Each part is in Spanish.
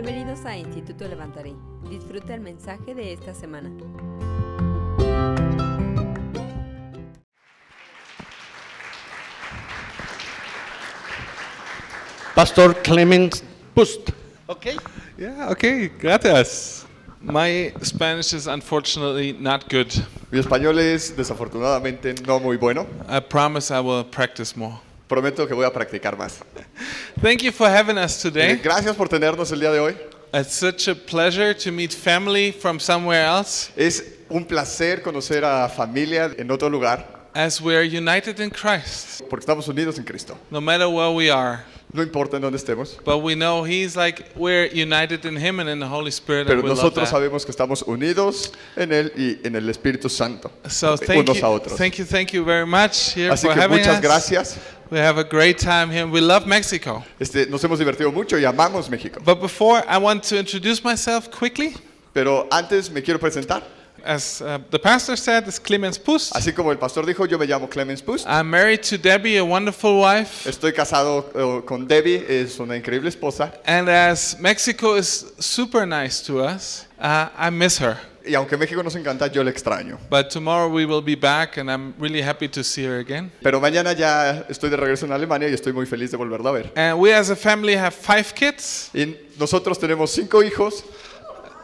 Bienvenidos a Instituto Levantaré. Disfruta el mensaje de esta semana. Pastor Clemens Pust. Okay. Yeah, okay, gracias. My Spanish is unfortunately not good. Mi español es desafortunadamente no muy bueno. I promise I will practice more. Prometo que voy a practicar más. Thank you for having us today. Gracias por tenernos el día de hoy. It's such a pleasure to meet family from somewhere else Es un placer conocer a familia en otro lugar as we are united in Christ, porque estamos unidos en Cristo. no matter where we are. No importa en dónde estemos, But we know He's like we're united in Him and in the Holy Spirit, pero and we love nosotros that. sabemos que estamos unidos en Él y en el Espíritu Santo, So thank unos a you, otros. thank you, thank you very much here Así for que having muchas us. gracias. We have a great time here. We love Mexico. Este, nos hemos divertido mucho y amamos México. But before, I want to introduce myself quickly. Pero antes me quiero presentar. As uh, the pastor said, it's Clemens Pust. Así como el pastor dijo, yo me llamo Clemens Pust. I'm married to Debbie, a wonderful wife. Estoy casado eh, con Debbie, es una increíble esposa. And as Mexico is super nice to us, uh, I miss her. Y aunque México nos encanta, yo le extraño. But tomorrow we will be back, and I'm really happy to see her again. Pero mañana ya estoy de regreso en Alemania y estoy muy feliz de volverla a ver. And we as a family have five kids Y nosotros tenemos cinco hijos,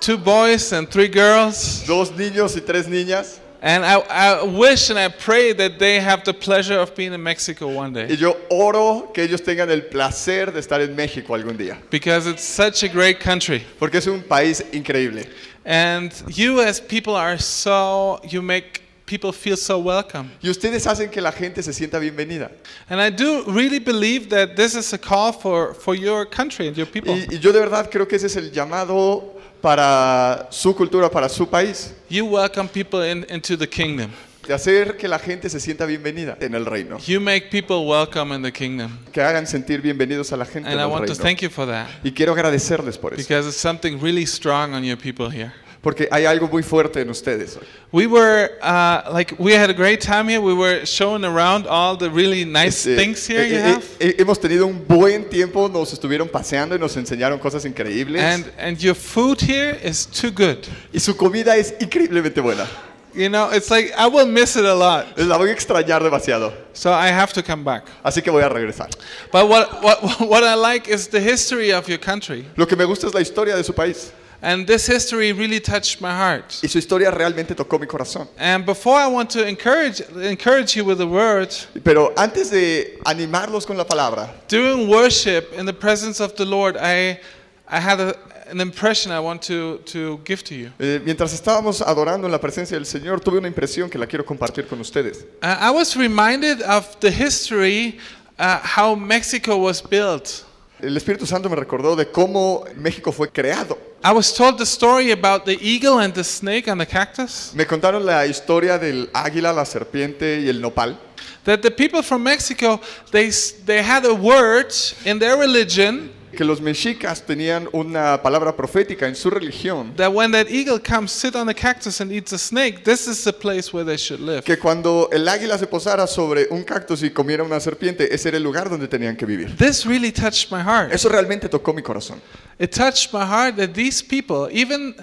two boys and three girls. dos niños y tres niñas. And I, I wish and I pray that they have the pleasure of being in Mexico one Y day. yo oro que ellos tengan el placer de estar en México algún día. Because it's such a great country. Porque es un país increíble. And you, as people, are so, you make people feel so welcome. Y ustedes hacen que la gente se sienta bienvenida. And I do really believe that this is a call for, for your country and your people. Y, y yo de verdad creo que ese es el llamado para su cultura, para su país. You welcome people in, into the kingdom. De hacer que la gente se sienta bienvenida en el reino. You make people welcome in the kingdom. Que hagan sentir bienvenidos a la gente And en I el want to reino. thank you for that. Y quiero agradecerles por eso. Because it's something really strong on your people here. Porque hay algo muy fuerte en ustedes. We were, uh, like, we had a great time here. We were showing around all the really nice Este, things here eh, you eh, have. eh, hemos tenido un buen tiempo, nos estuvieron paseando y nos enseñaron cosas increíbles. And, and your food here is too good. y su comida es increíblemente buena. You know, it's like, I will miss it a lot. La voy a extrañar demasiado. So I have to come back. Así que voy a regresar. But what, what, what I like is the history of your country. Lo que me gusta es la historia de su país. And this history really touched my heart. Y su historia realmente tocó mi corazón. And before I want to encourage, encourage you with the word, Pero antes de animarlos con la palabra, during worship in the presence of the Lord, I, I had a, an impression I want to, to give to you. eh, mientras estábamos adorando en la presencia del Señor, tuve una impresión que la quiero compartir con ustedes. Uh, I was reminded of the history, uh, how Mexico was built. El Espíritu Santo me recordó de cómo México fue creado. I was told the story about the eagle and the snake and the cactus. Me contaron la historia del águila, la serpiente y el nopal. That the people from Mexico, they, they had a word in their religion Que los mexicas tenían una palabra profética en su religión. that when that eagle comes sit on the cactus and eats a snake, this is the place where they should live. Que cuando el águila se posara sobre un cactus y comiera una serpiente, ese era el lugar donde tenían que vivir. This really touched my heart. Eso realmente tocó mi corazón. It touched my heart that these people, even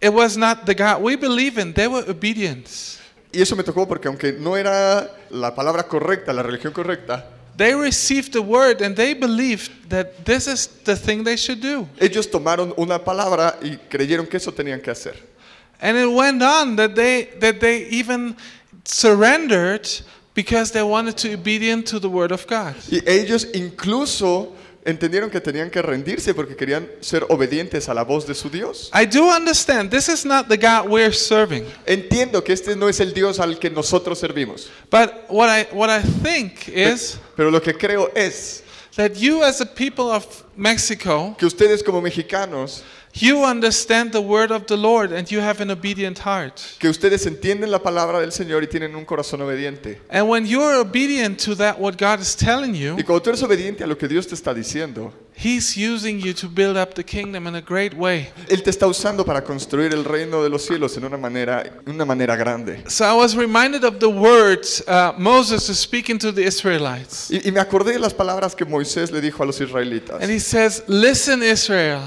it was not the God we believe in, they were obedient. Y eso me tocó porque aunque no era la palabra correcta, la religión correcta, They received the word and they believed that this is the thing they should do. ellos tomaron una palabra y creyeron que eso tenían que hacer. And it went on that they that they even surrendered because they wanted to be obedient to the word of God. Y ellos incluso entendieron que tenían que rendirse porque querían ser obedientes a la voz de su Dios. I do understand this is not the God we're serving. Entiendo que este no es el Dios al que nosotros servimos, But what I what I think is pero lo que creo es that you as a people of Mexico, que ustedes como mexicanos, you understand the word of the Lord and you have an obedient heart. que ustedes entienden la palabra del Señor y tienen un corazón obediente. And when you're obedient to that what God is telling you, Y cuando tú eres obediente a lo que Dios te está diciendo, He's using you to build up the kingdom in a great way. Él te está usando para construir el reino de los cielos en una manera, una manera grande. So I was reminded of the words uh, Moses is speaking to the Israelites. Y, y me acordé de las palabras que Moisés le dijo a los israelitas. And he says, Listen, Israel.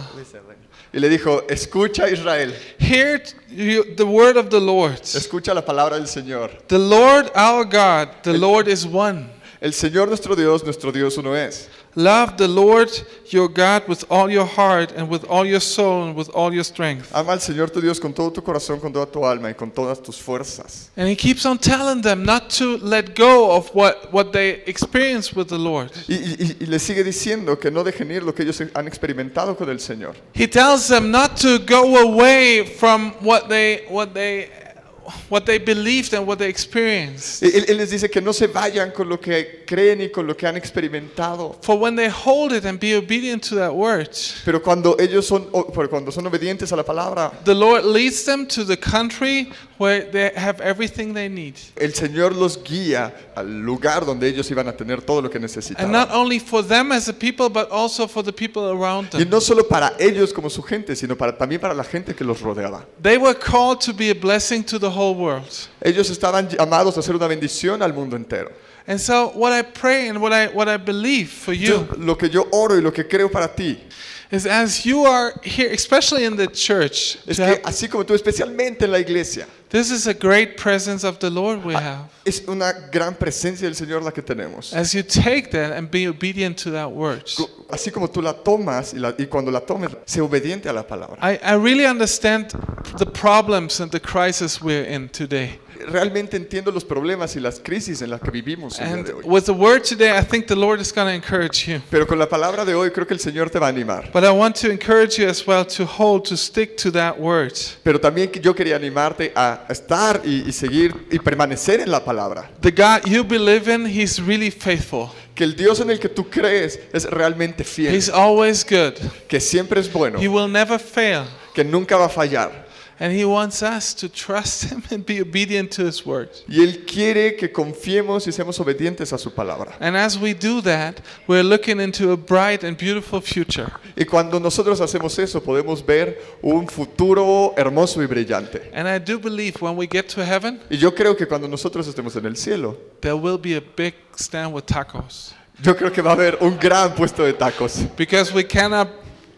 Y le dijo, escucha Israel, Hear the word of the Lord. escucha la palabra del Señor. The Lord our God, the Lord is one. El Señor nuestro Dios, nuestro Dios uno es. Love the Lord your God with all your heart and with all your soul and with all your strength. Ama al Señor tu Dios con todo tu corazón, con toda tu alma y con todas tus fuerzas. And he keeps on telling them not to let go of what, what they experience with the Lord. Y, y- y le sigue diciendo que no dejen ir lo que ellos han experimentado con el Señor. He tells them not to go away from what they what they what they believed and what they experienced. Él, él les dice que no se vayan con lo que creen y con lo que han experimentado. For when they hold it and be obedient to that word, Pero cuando ellos son, o- pero cuando son obedientes a la palabra, the Lord leads them to the country where they have everything they need. el Señor los guía al lugar donde ellos iban a tener todo lo que And necesitaban. not only for them as a people, but also for the people around Y them. no solo para ellos como su gente, sino para, también para la gente que los rodeaba. They were called to be a blessing to the whole world. Ellos estaban llamados a ser una bendición al mundo entero. And so what I pray and what I what I believe for you Yo- lo que yo oro y lo que creo para ti is as you are here, especially in the church, es to que have- así como tú, especialmente en la iglesia, this is a great presence of the Lord we have. es una gran presencia del Señor la que tenemos. As you take that and be obedient to that word. Así como tú la tomas y, la- y cuando la tomes, sé obediente a la palabra. I, I really understand the problems and the crisis we're in today. Realmente entiendo los problemas y las crisis en las que vivimos el día And de hoy. with the word today, I think the Lord is going to encourage you. Pero con la palabra de hoy creo que el Señor te va a animar. But I want to encourage you as well to hold, to stick to that word. Pero también yo quería animarte a estar y, y seguir y permanecer en la palabra. The God you believe in, He's really faithful. Que el Dios en el que tú crees es realmente fiel. He's always good. Que siempre es bueno. He will never fail. Que nunca va a fallar. And He wants us to trust Him and be obedient to His word. Y Él quiere que confiemos y seamos obedientes a su palabra. And as we do that, we're looking into a bright and beautiful future. Y cuando nosotros hacemos eso, podemos ver un futuro hermoso y brillante. And I do believe when we get to heaven, Y yo creo que cuando nosotros estemos en el cielo, there will be a big stand with tacos. yo creo que va a haber un gran puesto de tacos. Because we cannot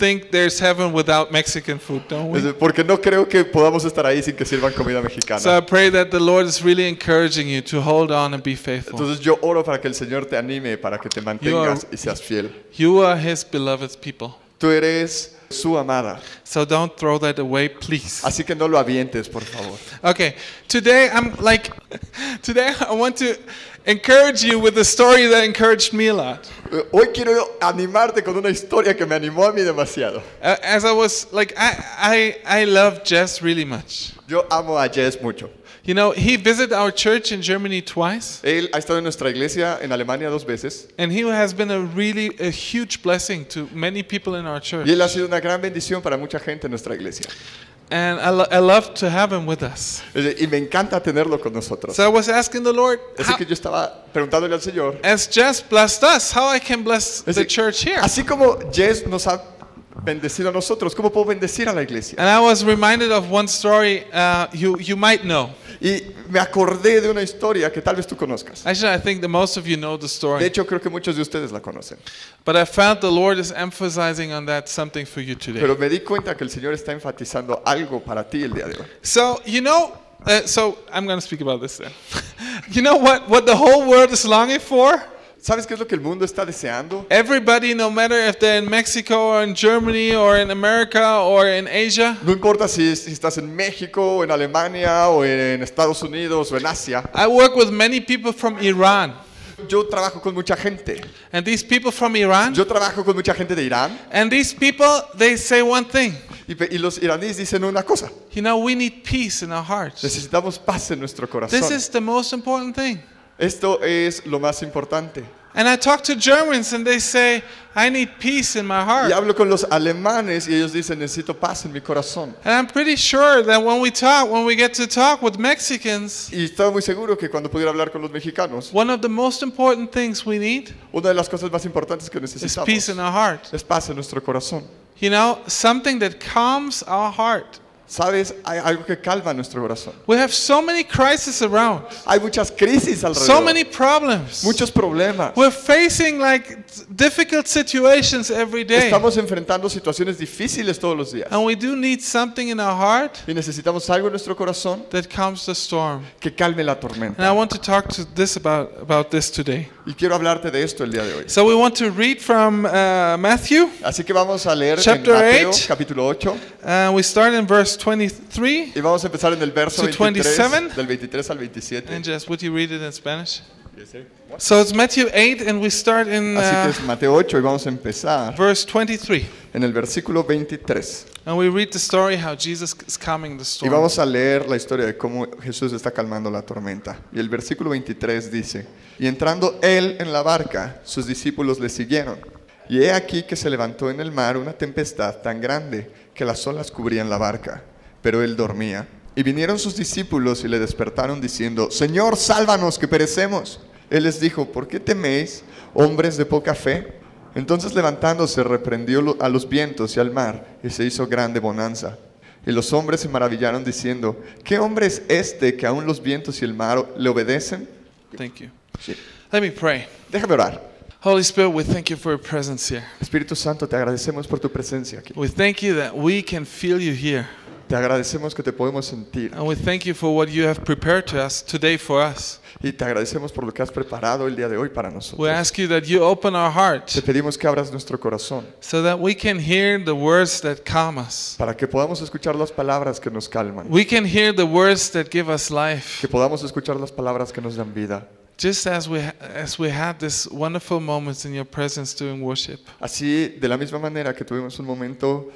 think there's heaven without Mexican food, don't we? Porque no creo que podamos estar ahí sin que sirvan comida So I mexicana. pray that the Lord is really encouraging you to hold on and be faithful. Entonces yo oro para que el Señor te anime, para que te mantengas y seas fiel. You are His beloved people. Tú eres su amada. So don't throw that away, please. Así que no lo avientes, por favor. Okay, today I'm like, today I want to encourage you with a story that encouraged me a lot. Eh, Hoy quiero animarte con una historia que me animó a mí demasiado. Uh, As I was like, I, I, I love Jess really much. Yo amo a Jess mucho. You know, he visited our church in Germany twice, Él ha estado en nuestra iglesia en Alemania dos veces and he has been a really a huge blessing to many people in our church. y él ha sido una gran bendición para mucha gente en nuestra iglesia. And I, lo- I love to have him with us. Y me encanta tenerlo con nosotros. So I was asking the Lord, Así que yo estaba preguntándole al Señor, as Jess blessed us, how I can bless Es the church here. así como Jess nos ha bendecido a nosotros, ¿cómo puedo bendecir a la iglesia? And I was reminded of one story uh, you, you might know. Y me acordé de una historia que tal vez tú conozcas. Actually, I think that most of you know the De story. hecho, creo que muchos de ustedes la conocen. But I found the Lord is emphasizing on that something for you today. Pero me di cuenta que el Señor está enfatizando algo para ti el día de hoy. So, you know, uh, so I'm going to speak about this then. you know what, what the whole world is longing for? ¿Sabes qué es lo que el mundo está deseando? Everybody, no matter if they're in Mexico or in Germany or in America or in Asia, No importa si, si estás en México, o en Alemania, o en Estados Unidos, o en Asia. I work with many people from Iran. Yo trabajo con mucha gente. And these people from Iran, Yo trabajo con mucha gente de Irán. and these people, they say one thing. Y, los iraníes dicen una cosa. You know, we need peace in our hearts. Necesitamos paz en nuestro corazón. This is the most important thing. Esto es lo más importante. And I talk to Germans and they say, I need peace in my Y heart. hablo con los alemanes y ellos dicen, necesito paz en mi corazón. And I'm pretty sure that when we talk, when we get to talk with Mexicans, Y estaba muy seguro que cuando pudiera hablar con los mexicanos, one of the most important things we need una de las cosas más importantes que is necesitamos peace in our heart. es paz en nuestro corazón. You know, something that calms our heart. Sabes, hay algo que calma nuestro corazón. We have so many crises around, Hay muchas crisis so alrededor. many problems. muchos problemas. We're facing like difficult situations every day. Estamos enfrentando situaciones difíciles todos los días. And we do need something in our heart Y necesitamos algo en nuestro corazón that calms the storm. que calme la And I tormenta. want to talk to this about, about this today. Y quiero hablarte de esto el día de hoy. So we want to read from uh, Matthew. Así que vamos a leer en Chapter Mateo 8. capítulo 8 Uh, we start in verse 23. y vamos a empezar en el verso To 23, 27. del 23 al 27. And just, would you read it in Spanish? So it's Matthew 8, and we start in Así que uh, es Mateo 8 y vamos a empezar verse 23. en el versículo 23. And we read the story how Jesus is calming the Y storm. vamos a leer la historia de cómo Jesús está calmando la tormenta. Y el versículo 23 dice, y entrando él en la barca, sus discípulos le siguieron. Y he aquí que se levantó en el mar una tempestad tan grande que las olas cubrían la barca, pero él dormía. Y vinieron sus discípulos y le despertaron diciendo, Señor, sálvanos que perecemos. Él les dijo, ¿por qué teméis, hombres de poca fe? Entonces levantándose reprendió a los vientos y al mar y se hizo grande bonanza. Y los hombres se maravillaron diciendo, ¿qué hombre es este que aún los vientos y el mar le obedecen? Thank you. Sí. Let me pray. Déjame orar. Holy Spirit, we thank you for your presence here. Espíritu Santo, te agradecemos por tu presencia aquí. We thank you that we can feel you here. Te agradecemos que te podemos sentir. And we thank you for what you have prepared to us today for us. Y te agradecemos por lo que has preparado el día de hoy para We nosotros. ask you that you open our heart Te pedimos que abras nuestro corazón so that we can hear the words that calm us. para que podamos escuchar las palabras que nos calman. We can hear the words that give us life. Que podamos escuchar las palabras que nos dan vida. Just as we as we had this wonderful moments in your presence during worship. Así, de la misma manera que tuvimos un momento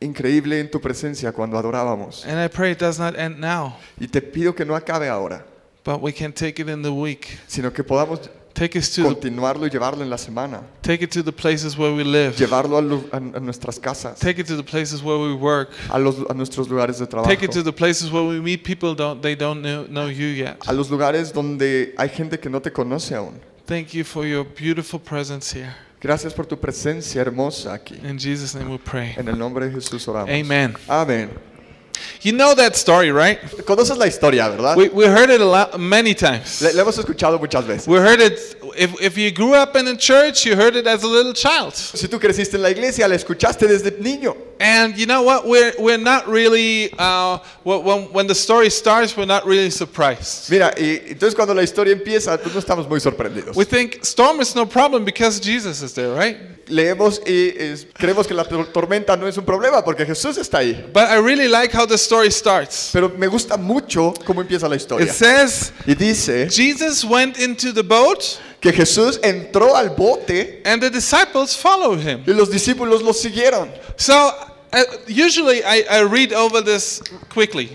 increíble en tu presencia cuando adorábamos. And I pray it does not end now, Y te pido que no acabe ahora, but we can take it in the week. sino que podamos Take us to the, continuarlo y llevarlo en la semana. take it to the places where we live. Llevarlo a, lu- a- a nuestras casas, Take it to the places where we work. a, los, a nuestros lugares de trabajo, Take it to the places where we meet people don't they don't know, know you yet. a los lugares donde hay gente que no te conoce aún. Thank you for your beautiful presence here. Gracias por tu presencia hermosa aquí. In Jesus' name we pray. En el nombre de Jesús oramos. Amen. Amén. You know that story, right? Conoces la historia, ¿verdad? We, we heard it a lot, many times. Le, le hemos escuchado muchas veces. We heard it, if, if you grew up in a church, you heard it as a little child. Si tú creciste en la iglesia, la escuchaste desde niño. And you know what? We're, we're not really, uh, wh- when, when the story starts, we're not really surprised. Mira, y entonces cuando la historia empieza, pues no estamos muy sorprendidos. We think storm is no problem because Jesus is there, right? Leemos y es- creemos que la tor- tormenta no es un problema porque Jesús está ahí. But I really like how the story starts. Pero me gusta mucho cómo empieza la It historia. says, Y dice Jesus went into the boat que Jesús entró al bote and the disciples followed him. y los discípulos lo siguieron. So usually I, I read over this quickly.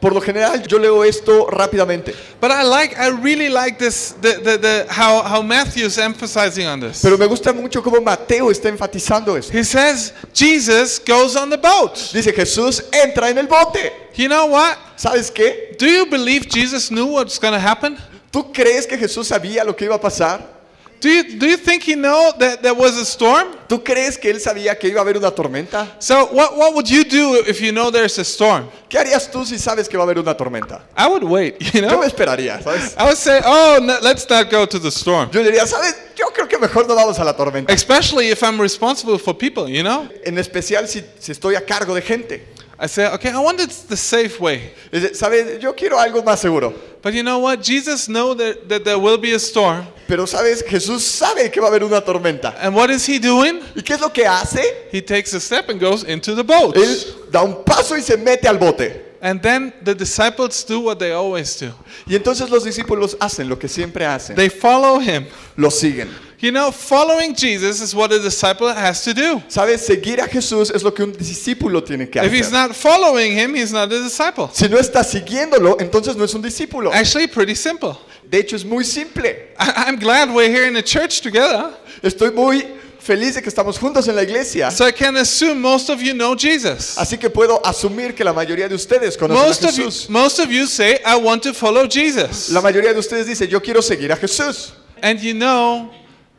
Por lo general yo leo esto rápidamente, But I like, I really like this, the, the, the, how, how Matthew is emphasizing on this. pero me gusta mucho cómo Mateo está enfatizando eso. He says, Jesus goes on the boat. Dice Jesús entra en el bote. You know what? ¿Sabes qué? Do you believe Jesus knew what's going to happen? ¿Tú crees que Jesús sabía lo que iba a pasar? Do you, do you think he know that there was a storm? ¿Tú crees que él sabía que iba a haber una tormenta? So what, what would you do if you know there's a storm? ¿Qué harías tú si sabes que va a haber una tormenta? I would wait, you Yo know? me esperaría, ¿sabes? I would say, oh, no, let's not go to the storm. Yo diría, ¿sabes? Yo creo que mejor no vamos a la tormenta. Especially if I'm responsible for people, you know? En especial si, si estoy a cargo de gente. I say, okay, I want it the safe way. ¿Sabes? Yo quiero algo más seguro. But you know what? Jesus know that, that there will be a storm. Pero, ¿sabes? Jesús sabe que va a haber una tormenta. And what is he doing? ¿Y qué es lo que hace? He takes a step and goes into the boat. Él da un paso y se mete al bote. And then the disciples do what they always do. Y entonces los discípulos hacen lo que siempre hacen. They follow him. Lo siguen. You know, following Jesus is what a disciple has to do. ¿Sabes? Seguir a Jesús es lo que un discípulo tiene que If he's hacer. not following him, he's not a disciple. Si no está siguiéndolo, entonces no es un discípulo. Actually, pretty simple. De hecho, es muy simple. I- I'm glad we're here in the church together. Estoy muy feliz de que estamos juntos en la iglesia. So I can assume most of you know Jesus. Así que puedo asumir que la mayoría de ustedes conocen Most a of, you, Jesús. most of you say, I want to follow Jesus. La mayoría de ustedes dice, yo quiero seguir a Jesús. And you know,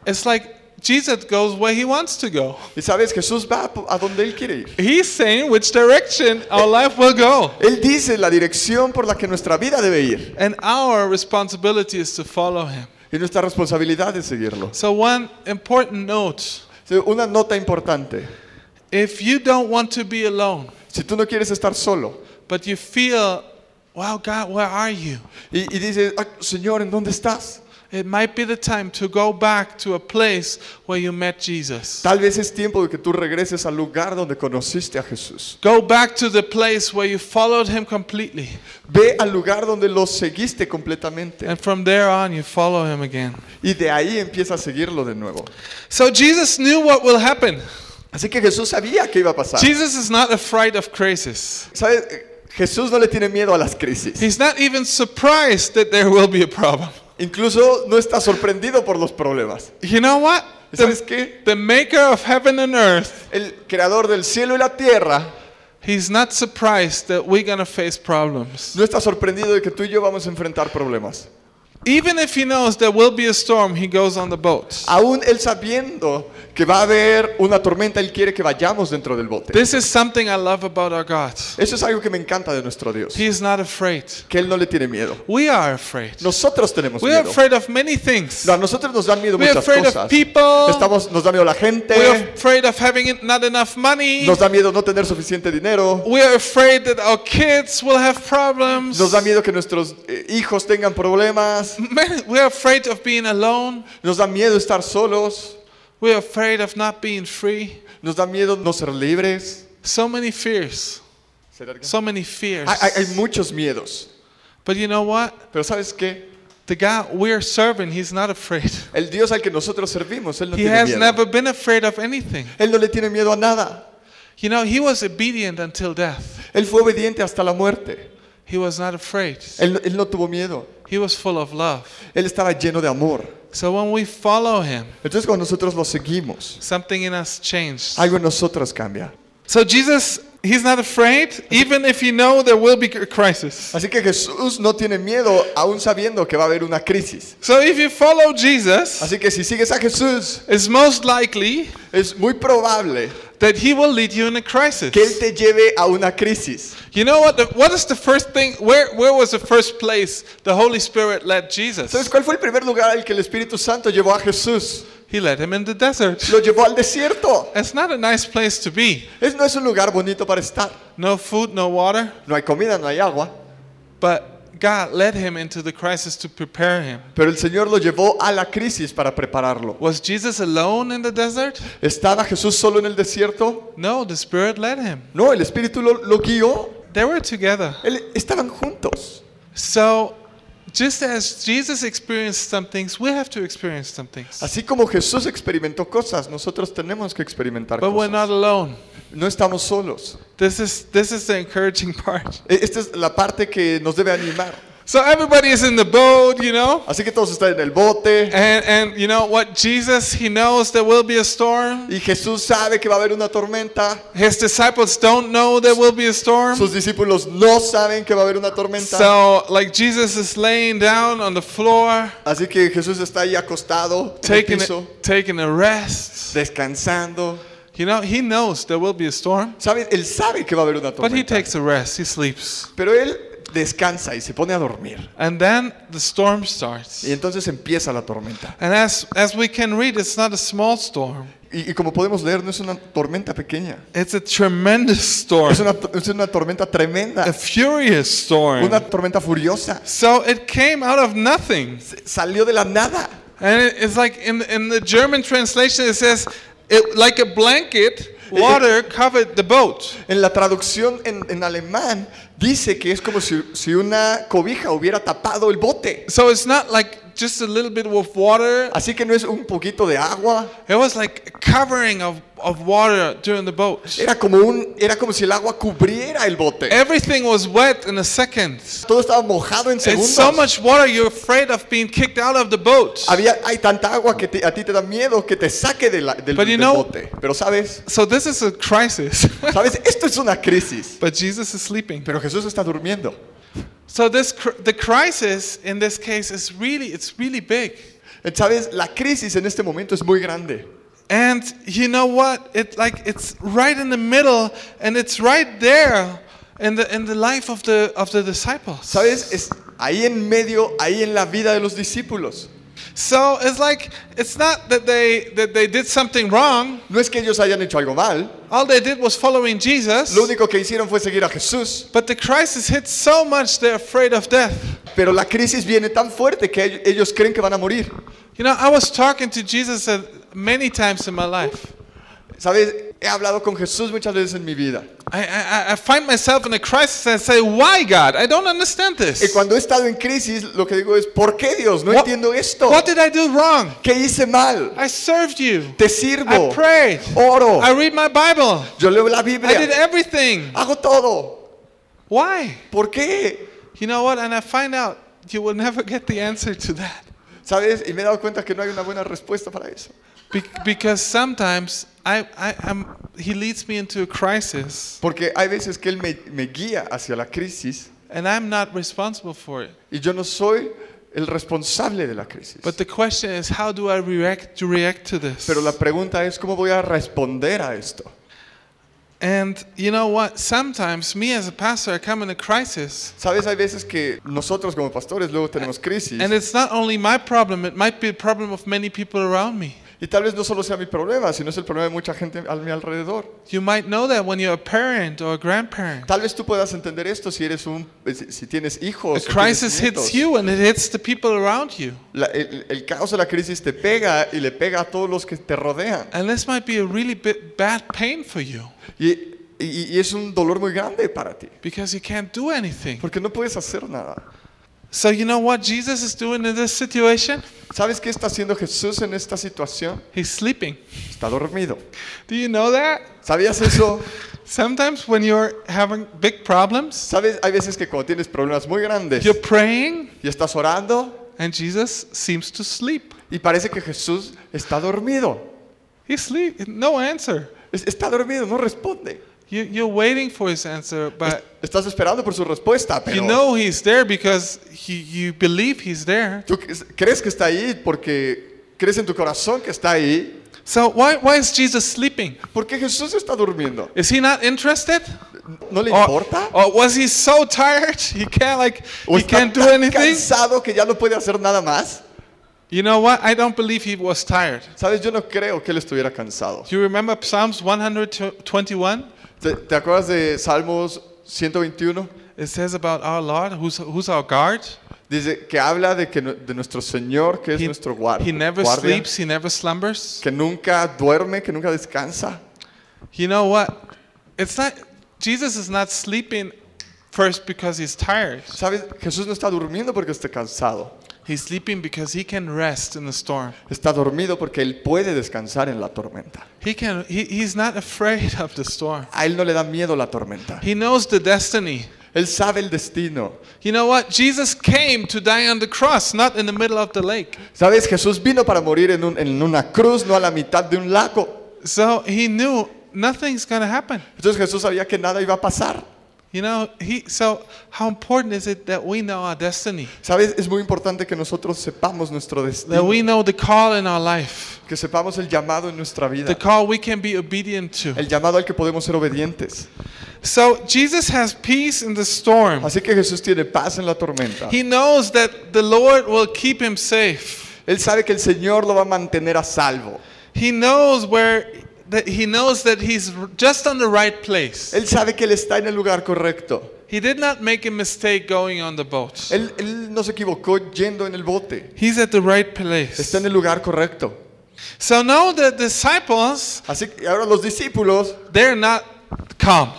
it's like Jesus goes where he wants to go. Y sabes, Jesús va a donde Él quiere ir. He's saying which direction our life will go. Él dice la dirección por la que nuestra vida debe ir. And our responsibility is to follow him. Y nuestra responsabilidad es seguirlo. So, one important note Una nota importante. if you don't want to be alone, Si tú no quieres estar solo but you feel, wow, God, where are you? y, y dices, "Ay, Señor, ¿en dónde estás? It might be the time to go back to a place where you met Jesus. Tal vez es tiempo de que tú regreses al lugar donde conociste a Jesús. Go back to the place where you followed him completely. Ve al lugar donde lo seguiste completamente. And from there on, you follow him again. Y de ahí empieza a seguirlo de nuevo. So Jesus knew what will happen. Así que Jesús sabía que iba a pasar. Jesus is not afraid of crisis. ¿Sabes? Jesús no le tiene miedo a las crisis. He's not even surprised that there will be a problem. Incluso no está sorprendido por los problemas. You know what? ¿Y ¿Sabes qué? The maker of heaven and earth, El creador del cielo y la tierra he's not surprised that we're to face problems. no está sorprendido de que tú y yo vamos a enfrentar problemas. Even if he knows there will be a storm, he goes on the boat. Aún él sabiendo que va a haber una tormenta, él quiere que vayamos dentro del bote. This is something I love about our God. Eso es algo que me encanta de nuestro Dios. He is not afraid. Que él no le tiene miedo. We are afraid. Nosotros tenemos We are miedo. afraid of many things. No, a nosotros nos dan miedo We are muchas afraid of cosas. people. Estamos, nos da miedo la We are gente. afraid of having not enough money. Nos da miedo no tener suficiente dinero. We are afraid that our kids will have problems. Nos da miedo que nuestros eh, hijos tengan problemas. Man, we are afraid of being alone. Nos da miedo estar solos. We are afraid of not being free. Nos da miedo no ser libres. So many fears. So many fears. Hay, hay- muchos miedos. But you know what? Pero ¿sabes qué? The God we're serving, He's not afraid. El Dios al que nosotros servimos, Él no He tiene has miedo. never been afraid of anything. Él no le tiene miedo a nada. You know, He was obedient until death. Él fue obediente hasta la muerte. He was not afraid. Él, él no tuvo miedo. He was full of love. Él estaba lleno de amor. So when we follow Him, Entonces cuando nosotros lo seguimos, something in us changed. algo en nosotros cambia. So Jesus, He's not afraid, even if He know there will be a crisis. Así que Jesús no tiene miedo aún sabiendo que va a haber una crisis. So if you follow Jesus, Así que si sigues a Jesús, it's most likely es muy probable that He will lead you in a crisis. que Él te lleve a una crisis. You know what? The, what is the first thing? Where, where was the first place the Holy Spirit led Jesus? ¿Sabes cuál fue el primer lugar al que el Espíritu Santo llevó a Jesús? He led him in the desert. Lo llevó al desierto. It's not a nice place to be. Es, no es un lugar bonito para estar. No food, no water. No hay comida, no hay agua. But God led him into the crisis to prepare him. Pero el Señor lo llevó a la crisis para prepararlo. Was Jesus alone in the desert? ¿Estaba Jesús solo en el desierto? No, the Spirit led him. No, el Espíritu lo, lo guió. They were together. Estaban juntos. So, just as Jesus experienced some things, we have to experience some things. Así como Jesús experimentó cosas, nosotros tenemos que experimentar But we're not cosas. alone. No estamos solos. This is this is the encouraging part. E- Esta es la parte que nos debe animar. So everybody is in the boat, you know. Así que todos están en el bote And, and you know what? Jesus, he knows there will be a storm. y Jesús sabe que va a haber una tormenta. His disciples don't know there will be a storm. Sus discípulos no saben que va a haber una tormenta. So, like Jesus is laying down on the floor, Así que Jesús está ahí acostado en el taking piso, a, taking a rest. descansando. You know, he knows there will be a storm, ¿Sabe? Él sabe que va a haber una but he tormenta. takes a rest. He sleeps. Pero él descansa y se pone a dormir. And then the storm starts. Y entonces empieza la tormenta. And as as we can read, it's not a small storm. Y, y como podemos leer, no es una tormenta pequeña. It's a tremendous storm. Es una, es una tormenta tremenda. A furious storm. Una tormenta furiosa. So it came out of nothing. Salió de la nada. And it- it's like in, in the German translation, it says, it, like a blanket, water covered the boat. En la traducción en, en alemán dice que es como si, si una cobija hubiera tapado el bote. So it's not like just a little bit of water. Así que no es un poquito de agua. It was like a covering of, of water during the boat. Era como, un, era como si el agua cubriera el bote. Everything was wet in a second. Todo estaba mojado en It's segundos. so much water, you're afraid of being kicked out of the boat. Había, hay tanta agua que te- a ti te da miedo que te saque de la- del, But you del know- bote. Pero sabes, So this is a crisis. sabes, esto es una crisis. but Jesus is sleeping. Pero Jesús está durmiendo. So this the crisis in this case is really it's really big. Sabes, la crisis en este momento es muy grande. And you know what? It like it's right in the middle and it's right there in the in the life of the of the disciples. Sabes, es ahí en medio, ahí en la vida de los discípulos. So it's like it's not that they that they did something wrong. No es que ellos hayan hecho algo mal, All they did was following Jesus. lo único que hicieron fue seguir a Jesús. But the crisis hits so much they're afraid of death. Pero la crisis viene tan fuerte que ellos- ellos creen que van a morir. You know, I was talking to Jesus uh, many times in my life. Sabes, he hablado con Jesús muchas veces en mi vida. I, I, I find myself in a crisis and say, Why, God? I don't understand Y this. cuando he estado en crisis, lo que digo es, ¿por qué Dios? No What- entiendo esto. What did I do wrong? ¿Qué hice mal? I served you. Te sirvo. I prayed. Oro. I read my Bible. Yo leo la I did Biblia. everything. Hago todo. Why? ¿Por qué? You know what? And I find out you will never get the answer to that. ¿Sabes? Y me he dado cuenta que no hay una buena respuesta para eso. Be- because sometimes I, I, I'm, he leads me into a crisis Porque hay veces que Él me, me guía hacia la crisis and I'm not responsible for it. y yo no soy el responsable de la crisis. But the question is, how do I react to react to this? Pero la pregunta es, ¿cómo voy a responder a esto? And you know what? Sometimes me as a pastor, I come in a crisis, ¿Sabes? Hay veces que nosotros como pastores luego tenemos crisis and it's not only my problem; it might be a problem of many people around me. Y tal vez no solo sea mi problema, sino es el problema de mucha gente a mi alrededor. You might know that when you're a parent or a grandparent. Tal vez tú puedas entender esto si eres un si, si tienes hijos. Tienes crisis hits you, and it hits the people around you. La- el, el caos de la crisis te pega y le pega a todos los que te rodean. And this might be a really bit bad pain for you Y, y- y es un dolor muy grande para ti, because you can't do anything. porque no puedes hacer nada. So you know what Jesus is doing in this situation? ¿Sabes qué está haciendo Jesús en esta situación? He's sleeping. Está dormido. Do you know that? ¿Sabías eso? Sometimes when you're having big problems, ¿Sabes? Hay veces que cuando tienes problemas muy grandes you're praying y estás orando and Jesus seems to sleep. y parece que Jesús está dormido. He sleep, no answer. Es- Está dormido, no responde. You, you're waiting for his answer, but Estás esperando por su respuesta, pero you know he's there because he, you believe he's there. tú crees que está ahí porque crees en tu corazón que está ahí. So why, why is Jesus sleeping? ¿Por qué Jesús está durmiendo? Is he not interested? ¿No le Or, importa? or was he so tired he can't like ¿O he está can't do tan anything? cansado que ya no puede hacer nada más? You know what? I don't believe he was tired. Sabes, yo no creo que él estuviera cansado. Do you remember Psalms 121? ¿Te, te acuerdas de Salmos 121? It says about our Lord, who's, who's our guard. Dice que habla de que de nuestro Señor, que es He, nuestro he never guardia, sleeps, he never slumbers. que nunca duerme, que nunca descansa. You know what? It's not Jesus is not sleeping first because he's tired. Sabes, Jesús no está durmiendo porque esté cansado. He's sleeping because he can rest in the storm. Está dormido porque él puede descansar en la tormenta. He can he, he's not afraid of the storm. A él no le da miedo la tormenta. He knows the destiny. Él sabe el destino. You know what? Jesus came to die on the cross, not in the middle of the lake. Sabes, Jesús vino para morir en, un- en una cruz, no a la mitad de un lago. So he knew nothing's going to happen. Entonces Jesús sabía que nada iba a pasar. You know, he so how important is it that we know our destiny? Sabes, es muy importante que nosotros sepamos nuestro That destino, we know the call in our life. que sepamos el llamado en nuestra vida, The call we can be obedient to. el llamado al que podemos ser obedientes. So Jesus has peace in the storm. Así que Jesús tiene paz en la tormenta. He knows that the Lord will keep him safe. Él sabe que el Señor lo va a mantener a salvo. He knows where that he knows that he's just on the right place. Él sabe que Él está en el lugar correcto. He did not make a mistake going on the boat. Él, él no se equivocó yendo en el bote. He's at the right place. Está en el lugar correcto. So now the disciples, Así que ahora los discípulos, they're not calm.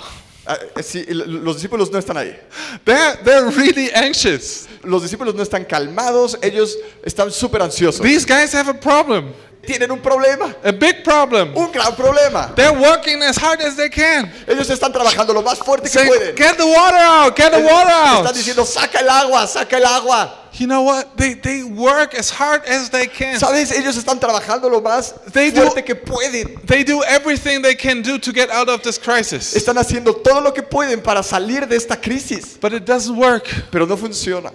ah, eh, sí, los discípulos no están ahí. They're, they're really anxious. Los discípulos no están calmados, ellos están súper ansiosos. These guys have a problem, Tienen un problema, a big problem. un gran problema. They're working as hard as they can. Ellos están trabajando lo más fuerte que Say, pueden. get the water out, get the water Están out. diciendo, saca el agua, saca el agua. You know what? They, they work as hard as they can. ¿Sabes? Ellos están trabajando lo más They do- fuerte que pueden. They do everything they can do to get out of this crisis. Están haciendo todo lo que pueden para salir de esta crisis. But it doesn't work. Pero no funciona.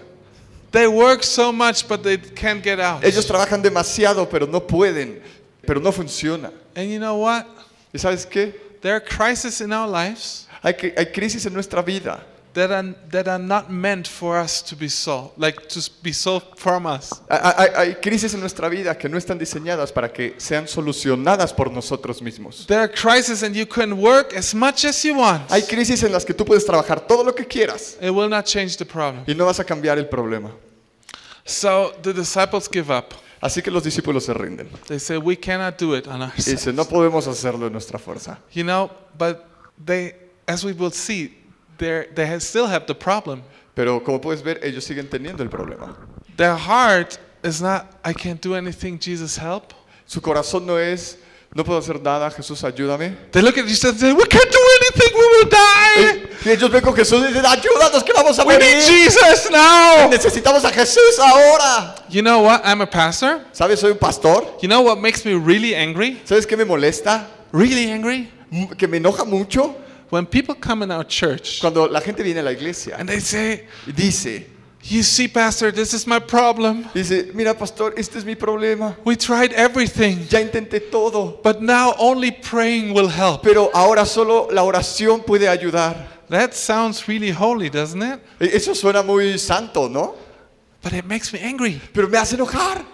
They work so much, but they can't get out. Ellos trabajan demasiado, pero no pueden, pero no funciona. And you know what? ¿Y sabes qué? There are crises in our lives Hay, crisis en nuestra vida that are, that are not meant for us to be solved, like to be solved from us. Hay, hay- crisis en nuestra vida que no están diseñadas para que sean solucionadas por nosotros mismos. There are crises, and you can work as much as you want. Hay crisis en las que tú puedes trabajar todo lo que quieras It will not change the problem. y no vas a cambiar el problema. So the disciples give up. Así que los discípulos se rinden. They say, We cannot do it on ourselves. dicen, no podemos hacerlo en nuestra fuerza. You know, but they, as we will see, they still have the problem. Pero como puedes ver, ellos siguen teniendo el problema. Their heart is not, I can't do anything, Jesus, help. Su corazón no es, no puedo hacer nada, Jesús, ayúdame. They look at Jesus and say, We can't do anything, we will die. Y ellos ven con Jesús y dicen, ayúdanos que vamos a We need morir. Jesus now. Necesitamos a Jesús ahora. You know what? I'm a pastor. ¿Sabes? Soy un pastor. You know what makes me really angry? ¿Sabes qué me molesta? Really angry? Que me enoja mucho When people come in our church cuando la gente viene a la iglesia and they say, y dice, You see, Pastor, this is my problem. dice, mira pastor, este es mi problema. We tried everything, Ya intenté todo, but now only praying will help. pero ahora solo la oración puede ayudar. That sounds really holy, doesn't it? E- Eso suena muy santo, ¿no? But it makes me angry Pero me hace enojar,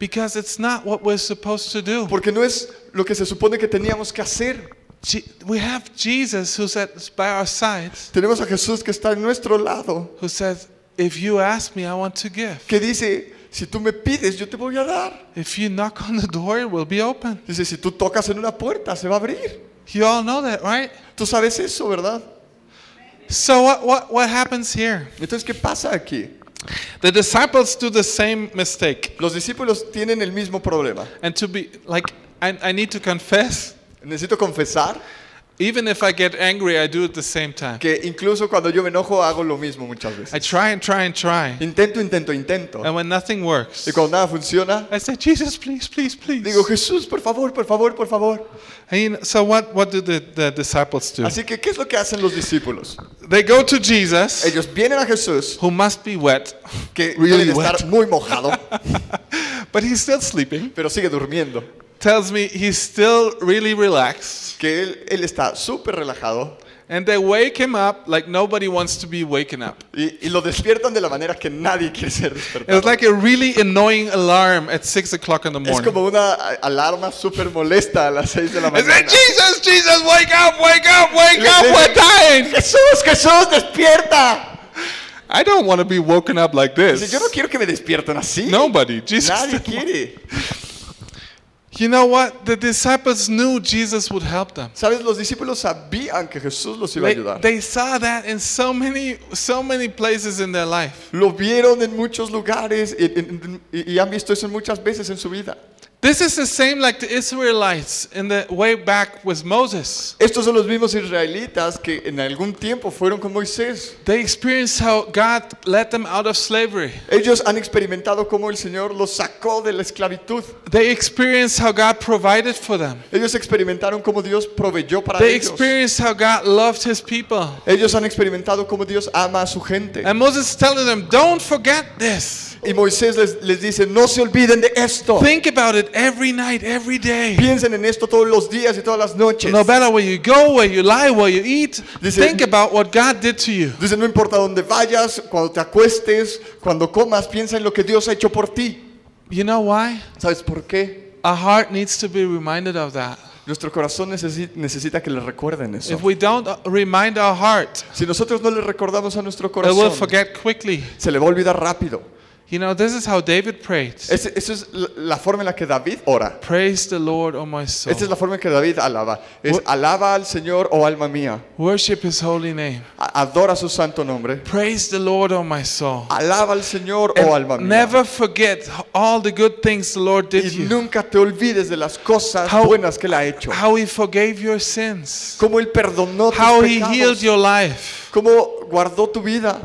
because it's not what we're supposed to do. porque no es lo que se supone que teníamos que hacer. We have Jesus who's at, by our sides, Tenemos a Jesús que está en nuestro lado, who says, If you ask me, I want to give. que dice, si tú me pides, yo te voy a dar. If you knock on the door, it will be open. Dice, si tú tocas en una puerta, se va a abrir. You all know that, right? Tú sabes eso, ¿verdad? So, what, what, what happens here? Entonces, ¿qué pasa aquí? The disciples do the same mistake. Los discípulos tienen el mismo problema. And to be like, I, I need to confess, Necesito confesar even if I get angry, I do it the same time. que incluso cuando yo me enojo hago lo mismo muchas I veces. try and try and try. Intento, intento, intento. And when nothing works, Y cuando nada funciona, I say, Jesus, please, please, please. digo, Jesús, por favor, por favor, por favor. And you know, so what, what do the, the disciples do? Así que, ¿qué es lo que hacen los discípulos? They go to Jesus, Ellos vienen a Jesús, who must be wet, que Really debe de estar wet. muy mojado, but he's still sleeping. pero sigue durmiendo. Tells me he's still really relaxed. Que él, él está súper relajado And they wake him up like nobody wants to be waken up. y, y lo despiertan de la manera que nadie quiere ser despertado. It's like a really annoying alarm at six o'clock in the Es morning. como una alarma súper molesta a las 6 de la mañana. Jesus, Jesus, wake up, wake up, wake up, we're dying. Jesús, Jesús, despierta. I don't want to be woken up like this. yo no quiero que me despierten así. Nobody, Jesus. Nadie quiere. You know what? The disciples knew Jesus would help them. Sabes, los discípulos sabían que Jesús los iba a They, ayudar. they saw that in so many, so many places in their life. Lo vieron en muchos lugares y, y- y han visto eso muchas veces en su vida. This is the same like the Israelites in the way back with Moses. Estos son los mismos israelitas que en algún tiempo fueron con Moisés. They experienced how God led them out of slavery. Ellos han experimentado cómo el Señor los sacó de la esclavitud. They experienced how God provided for them. Ellos experimentaron cómo Dios proveyó para They ellos. experienced how God loved his people. Ellos han experimentado cómo Dios ama a su gente. And Moses is telling them, don't forget this. Y Moisés les, les dice, no se olviden de esto. Think about it every night, every day. Piensen en esto todos los días y todas las noches. No matter where you go, where you lie, where you eat, Dice- think about what God did to you. Dice, no importa dónde vayas, cuando te acuestes, cuando comas, piensa en lo que Dios ha hecho por ti. You know why? ¿Sabes por qué? Our heart needs to be reminded of that. Nuestro corazón necesi- necesita que le recuerden eso. If we don't uh, remind our heart, Si nosotros no le recordamos a nuestro it will corazón, forget quickly. se le va a olvidar rápido. You know, this is how David prayed. Ese- Esa es la la forma en la que David ora. Praise the Lord, O my soul. Esta es la forma en que David alaba. Es alaba al Señor, oh alma mía. Worship his holy name. A- Adora su santo nombre. Praise the Lord, O my soul. Alaba al Señor, oh alma mía. never forget all the good things the Lord did Y you. nunca te olvides de las cosas How- buenas que Él ha hecho. How he forgave your sins. Cómo Él perdonó tus How he healed pecados. your life. Cómo guardó tu vida.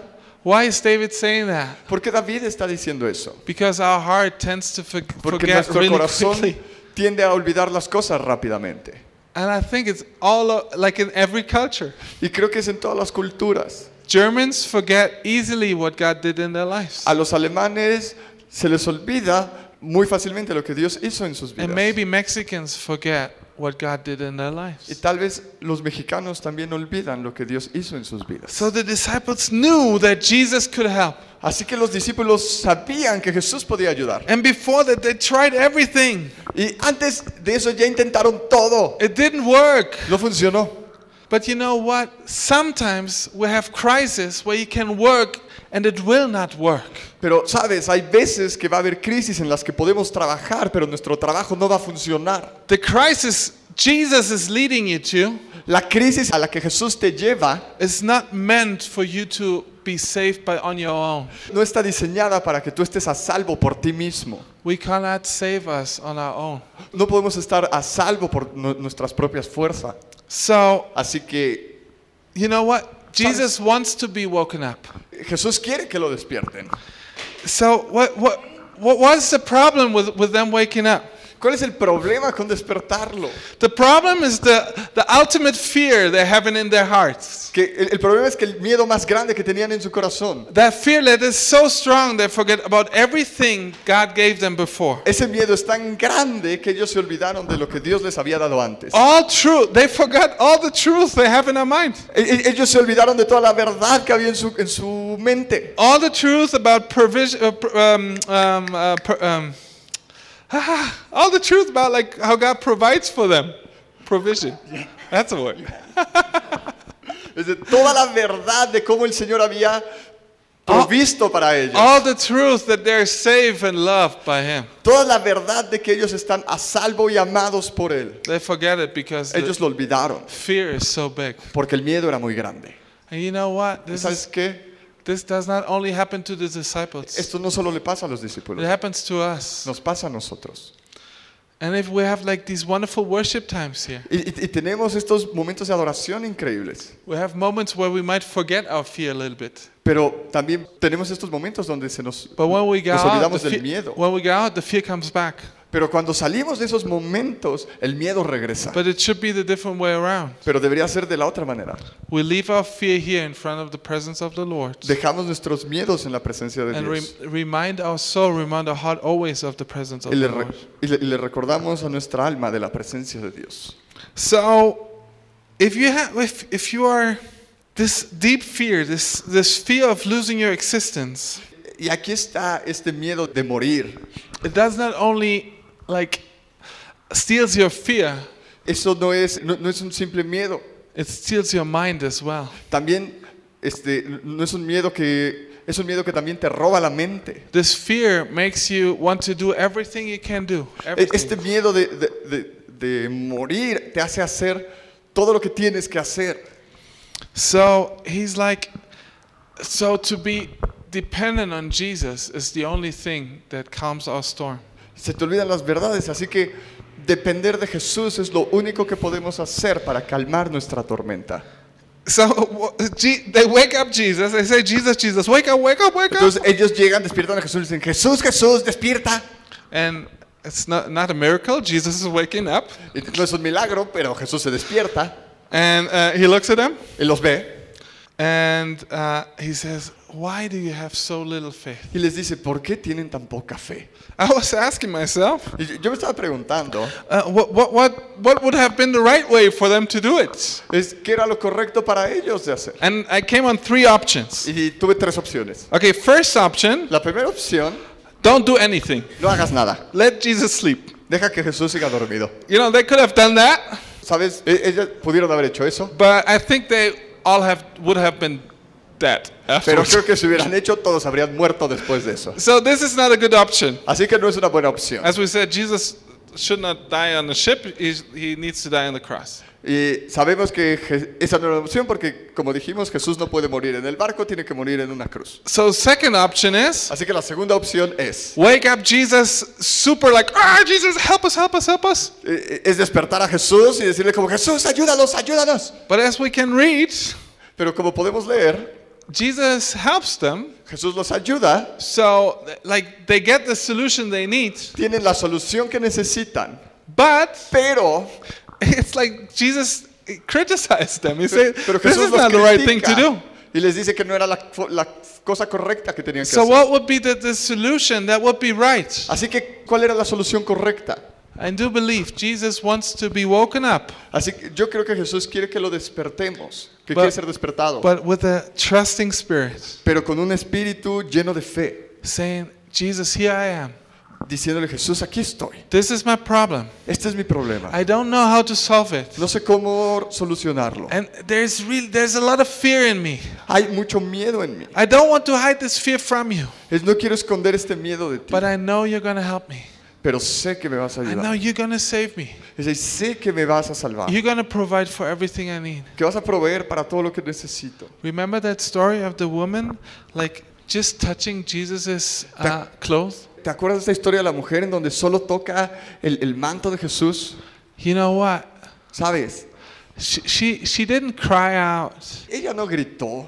Why is David saying that? ¿Por qué David está diciendo eso? Because our heart tends to for- Porque forget nuestro really corazón quickly. tiende a olvidar las cosas rápidamente. And I think it's all o- like in every culture. Y creo que es en todas las culturas. Germans forget easily what God did in their lives. A los alemanes se les olvida muy fácilmente lo que Dios hizo en sus vidas. And maybe Mexicans forget what God did in their Y lives. tal vez los mexicanos también olvidan lo que Dios hizo en sus vidas. So the disciples knew that Jesus could help. Así que los discípulos sabían que Jesús podía ayudar. And before that, they tried everything. Y antes de eso ya intentaron todo. It didn't work. No funcionó. But you know what? Sometimes we have crises where you can work and it will not work. Pero sabes, hay veces que va a haber crisis en las que podemos trabajar, pero nuestro trabajo no va a funcionar. The crisis Jesus is leading you to La crisis a la que Jesús te lleva is not meant for you to be saved by on your own. no está diseñada para que tú estés a salvo por ti mismo. We cannot save us on our own. No podemos estar a salvo por nu- nuestras propias fuerzas. So, Así que you know what? Jesus wants to be woken up. Jesús quiere que lo despierten. So, what what what was the problem with, with them waking up? ¿Cuál es el problema con despertarlo? The problem is the, the ultimate fear they're having in their hearts. Que el, el problema es que el miedo más grande que tenían en su corazón, That fear that is so strong they forget about everything God gave them before. ese miedo es tan grande que ellos se olvidaron de lo que Dios les había dado antes. All truth. They forgot all the truth they have in their mind. E- e- Ellos se olvidaron de toda la verdad que había en su, en su mente. All the truth about provision, uh, um, um, uh, pr- um, all the truth about like how God provides for them. Provision. That's a word. Es de toda la verdad de cómo el Señor había provisto para ellos. All the truth that they're safe and loved by Him. Toda la verdad de que ellos están a salvo y amados por Él. They forget it because the Ellos lo olvidaron fear is so big. porque el miedo era muy grande. And you know what? ¿Y This, ¿Sabes is, qué? This does not only happen to the disciples. Esto no solo le pasa a los It discípulos, happens to us. nos pasa a nosotros. And if we have like these wonderful worship times here, Y, y- y tenemos estos momentos de adoración increíbles, we have moments where we might forget our fear a little bit. pero también tenemos estos momentos donde se nos, But when we go nos out, olvidamos del fear, miedo. when we go out, the fear comes back. Pero cuando salimos de esos momentos, el miedo regresa. But it should be the different way around. Pero debería ser de la otra manera. We leave our fear here in front of the presence of the Lord. Dejamos nuestros miedos en la presencia de And Dios. rem- remind our soul, remind our heart always of the presence of Y le, the re- Lord. y le- y le recordamos a nuestra alma de la presencia de Dios. So, if you have, if, if you are this deep fear, this this fear of losing your existence, Y aquí está este miedo de morir. it does not only like steals your fear, Eso no es, no, no es un simple miedo. it steals your mind as well. También este, no es un miedo que es un miedo que también te roba la mente. This fear makes you want to do everything you can do. E- everything. Este miedo de, de- de- de morir te hace hacer todo lo que tienes que hacer. So he's like, so to be dependent on Jesus is the only thing that calms our storm. Se te olvidan las verdades, así que depender de Jesús es lo único que podemos hacer para calmar nuestra tormenta. So they wake up Jesus. They say, Jesus, Jesus, wake up, wake up, wake up. Entonces ellos llegan, despiertan a Jesús y dicen, Jesús, Jesús, despierta. And it's not, not a miracle. Jesus is waking up. No es un milagro, pero Jesús se despierta And uh, he looks at them y los ve and uh, he says, Why do you have so little faith? y les dice, ¿por qué tienen tan poca fe? I was asking myself, Y yo- yo me estaba preguntando, uh, what, what, what, what would have been the right way for them to do it? es qué era lo correcto para ellos de hacer. And I came on three options. Y tuve tres opciones. Okay, first option, La primera opción, don't do anything. no hagas nada. Let Jesus sleep. Deja que Jesús siga dormido. You know, they could have done that, ¿Sabes? E- Ellos pudieron haber hecho eso, but I think they all have would have been dead pero afterwards. creo que si hubieran hecho, todos habrían muerto después de eso. So this is not a good option. Así que no es una buena opción. As we said, Jesus should not die on the ship. He's, he needs to die on the cross. Y sabemos que Je- esa no es una opción porque, como dijimos, Jesús no puede morir en el barco, tiene que morir en una cruz. So second option is Así que la segunda opción es, wake up Jesus super like, ah, Jesus, help us, help us, help us. eh, es despertar a Jesús y decirle como, Jesús, ayúdanos, ayúdanos. But as we can read, Pero como podemos leer, Jesus helps them. Jesús los ayuda, So like they get the solution they need, tienen la solución que necesitan, but pero, it's like Jesus criticized them. He said, pero this Jesús is los not the right thing to do. Y les dice que no era la, cosa correcta que tenían que So hacer. what would be the, the solution that would be right? Así que, ¿cuál era la solución correcta? I do believe Jesus wants to be woken up, Así que yo creo que Jesús quiere que lo despertemos, que But- quiere ser despertado, but with a trusting spirit, pero con un espíritu lleno de fe, saying, Jesus, here I am. diciéndole, Jesús, aquí estoy. This is my problem. Este es mi problema. I don't know how to solve it. No sé cómo solucionarlo. And there's real there's a lot of fear in me. Hay mucho miedo en mí. I don't want to hide this fear from you, Es, no quiero esconder este miedo de ti, but I know you're going to help me. Pero sé que me vas a know ayudar. you're going to save me. Decir, sé que me vas a salvar, You're going to provide for everything I need. que vas a proveer para todo lo que necesito. Remember that story of the woman like just touching Jesus's uh, clothes? ¿Te acuerdas de esta historia de la mujer en donde solo toca el, el manto de Jesús? You know what? ¿Sabes? She, she, she didn't cry out. Ella no gritó.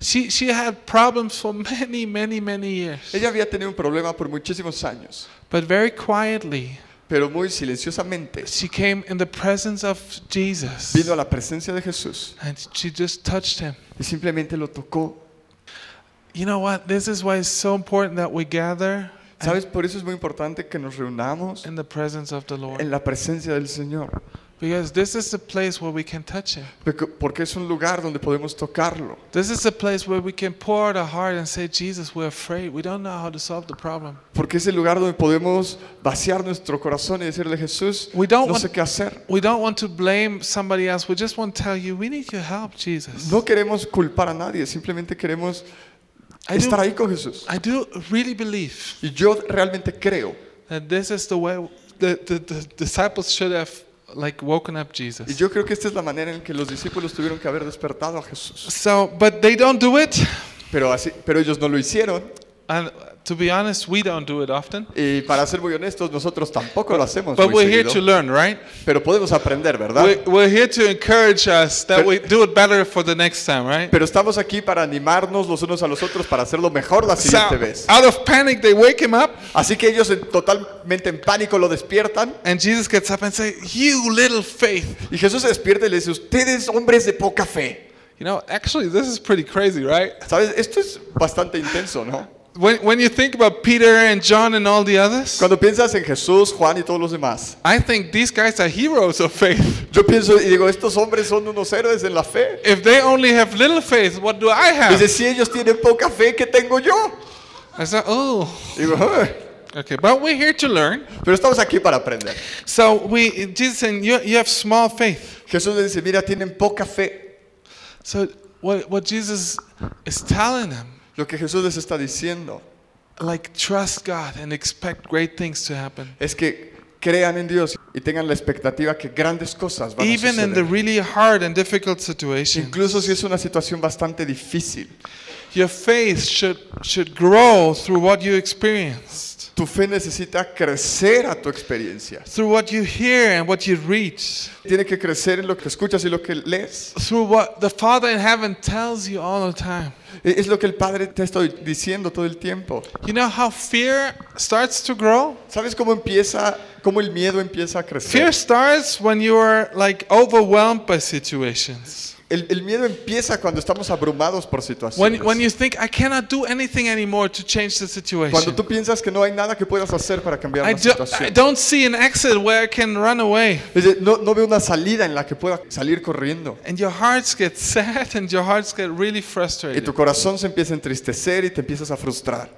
She, she had problems for many, many, many years. Ella había tenido un problema por muchísimos años, But very quietly, pero muy silenciosamente she came in the presence of Jesus vino a la presencia de Jesús and she just touched him. y simplemente lo tocó. You know what? This is why it's so important that we gather ¿Sabes? Por eso es muy importante que nos reunamos in the presence of the Lord. en la presencia del Señor, Because this is the place where we can touch Him. porque- es un lugar donde podemos tocarlo. This is the place where we can pour out our heart and say, Jesus, we're afraid. We don't know how to solve the problem. Porque es el lugar donde podemos vaciar nuestro corazón y decirle, Jesús, We don't no want- sé qué hacer. We don't want to blame somebody else. We just want to tell you, we need your help, Jesus. No queremos culpar a nadie, simplemente queremos I do, estar ahí con Jesús. I do really believe Y yo realmente creo, that this is the way the, the, the disciples should have like woken up y Jesus. yo creo que esta es la manera en que los discípulos tuvieron que haber despertado a Jesús. So, but they don't do it. Pero, así, pero ellos no lo hicieron. And to be honest, we don't do it often. Y para ser muy honestos, nosotros tampoco lo hacemos. But muy we're here seguido. to learn, right? Pero podemos aprender, ¿verdad? We're, we're here to encourage us that Pero- we do it better for the next time, right? Pero estamos aquí para animarnos los unos a los otros para hacerlo mejor la So, siguiente vez. out of panic, they wake him up, Así que ellos en- totalmente en pánico lo despiertan and Jesus gets up and say, "You little faith." y Jesús se despierta y le dice, ustedes hombres de poca fe. You know, actually, this is pretty crazy, right? ¿Sabes? Esto es bastante intenso, ¿no? When, when you think about Peter and John and all the others, Cuando piensas en Jesús, Juan y todos los demás, I think these guys are heroes of faith. yo pienso y digo, estos hombres son unos héroes en la fe. If they only have little faith, what do I have? Dice, si ellos tienen poca fe, ¿qué tengo yo? I said, oh, Digo, "Ay". okay, but we're here to learn. pero estamos aquí para aprender. So we, Jesus saying, you, you have small faith. Jesús le dice, mira, tienen poca fe. So what, what Jesus is telling them, Lo que Jesús les está diciendo like trust God and expect great things to happen. es que crean en Dios y tengan la expectativa que grandes cosas van a Even in the suceder. really hard and difficult situation, Incluso si es una situación bastante difícil, your faith should, should grow through what you experienced, tu fe necesita crecer a tu experiencia. through what you hear and what you read, Tiene que crecer en lo que escuchas y lo que lees. through what the Father in heaven tells you all the time. E- Es lo que el Padre te está diciendo todo el tiempo. You know how fear starts to grow? ¿Sabes cómo empieza, cómo el miedo empieza a Fear crecer? starts when you are like overwhelmed by situations. El, el miedo empieza cuando estamos abrumados por When, situaciones. when you think, I cannot do anything anymore to change the Cuando situation. tú piensas que no hay nada que puedas hacer para cambiar I, la do, I situación. don't see an exit where I can run away. Dice, no, no veo una salida en la que pueda salir corriendo. And your hearts get sad and your hearts get really Y frustrated. tu corazón se empieza a entristecer y te empiezas a frustrar.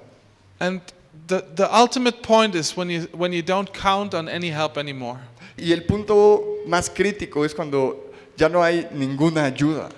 And the, the ultimate point is when you, when you don't count on any help anymore. Y el punto más crítico es cuando ya no hay ninguna ayuda.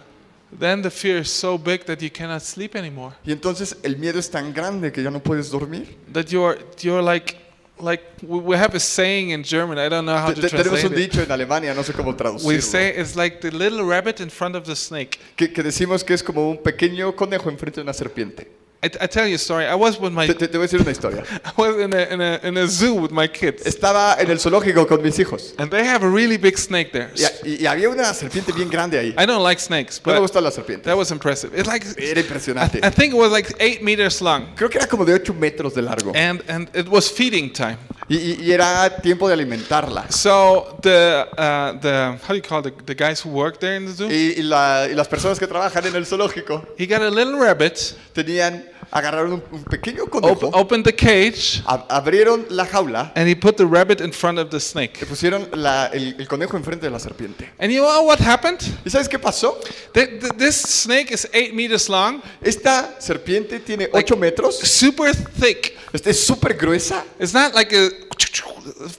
Then the fear is so big that you cannot sleep anymore. Y entonces el miedo es tan grande que ya no puedes dormir. That you're, you're like, like, we we have a saying in German, I don't know how to te- tenemos translate un it. dicho en Alemania, no sé cómo We traducirlo, say it's like the little rabbit in front of the snake. que, que decimos que es como un pequeño conejo enfrente de una serpiente. I, I tell you a story. I was with my, Te, te- te voy a decir una historia. I was in a, in a, in a zoo with my kids. Estaba en el zoológico con mis hijos And they have a really big snake there. y, y- y había una serpiente bien grande ahí. I don't like snakes, No me but gusta la serpiente. that was impressive. It's like, Era I, impresionante. I think it was like eight meters long. Creo que era como de 8 metros de largo. And, and it was feeding time. Y, era tiempo de alimentarla. So the uh, the how do you call it, the, the guys who work there in the zoo? Y, y la- y las personas que trabajan en el zoológico He got a little rabbit, tenían, agarraron un, un pequeño op- conejo, opened the cage, ab- abrieron la jaula, and he put the rabbit in front of the snake. le pusieron la- el, el conejo enfrente de la serpiente. And you know what happened? ¿Y sabes qué pasó? Th- th- This snake is eight meters long, Esta serpiente tiene 8 metros, super thick. este, es súper gruesa, It's not like a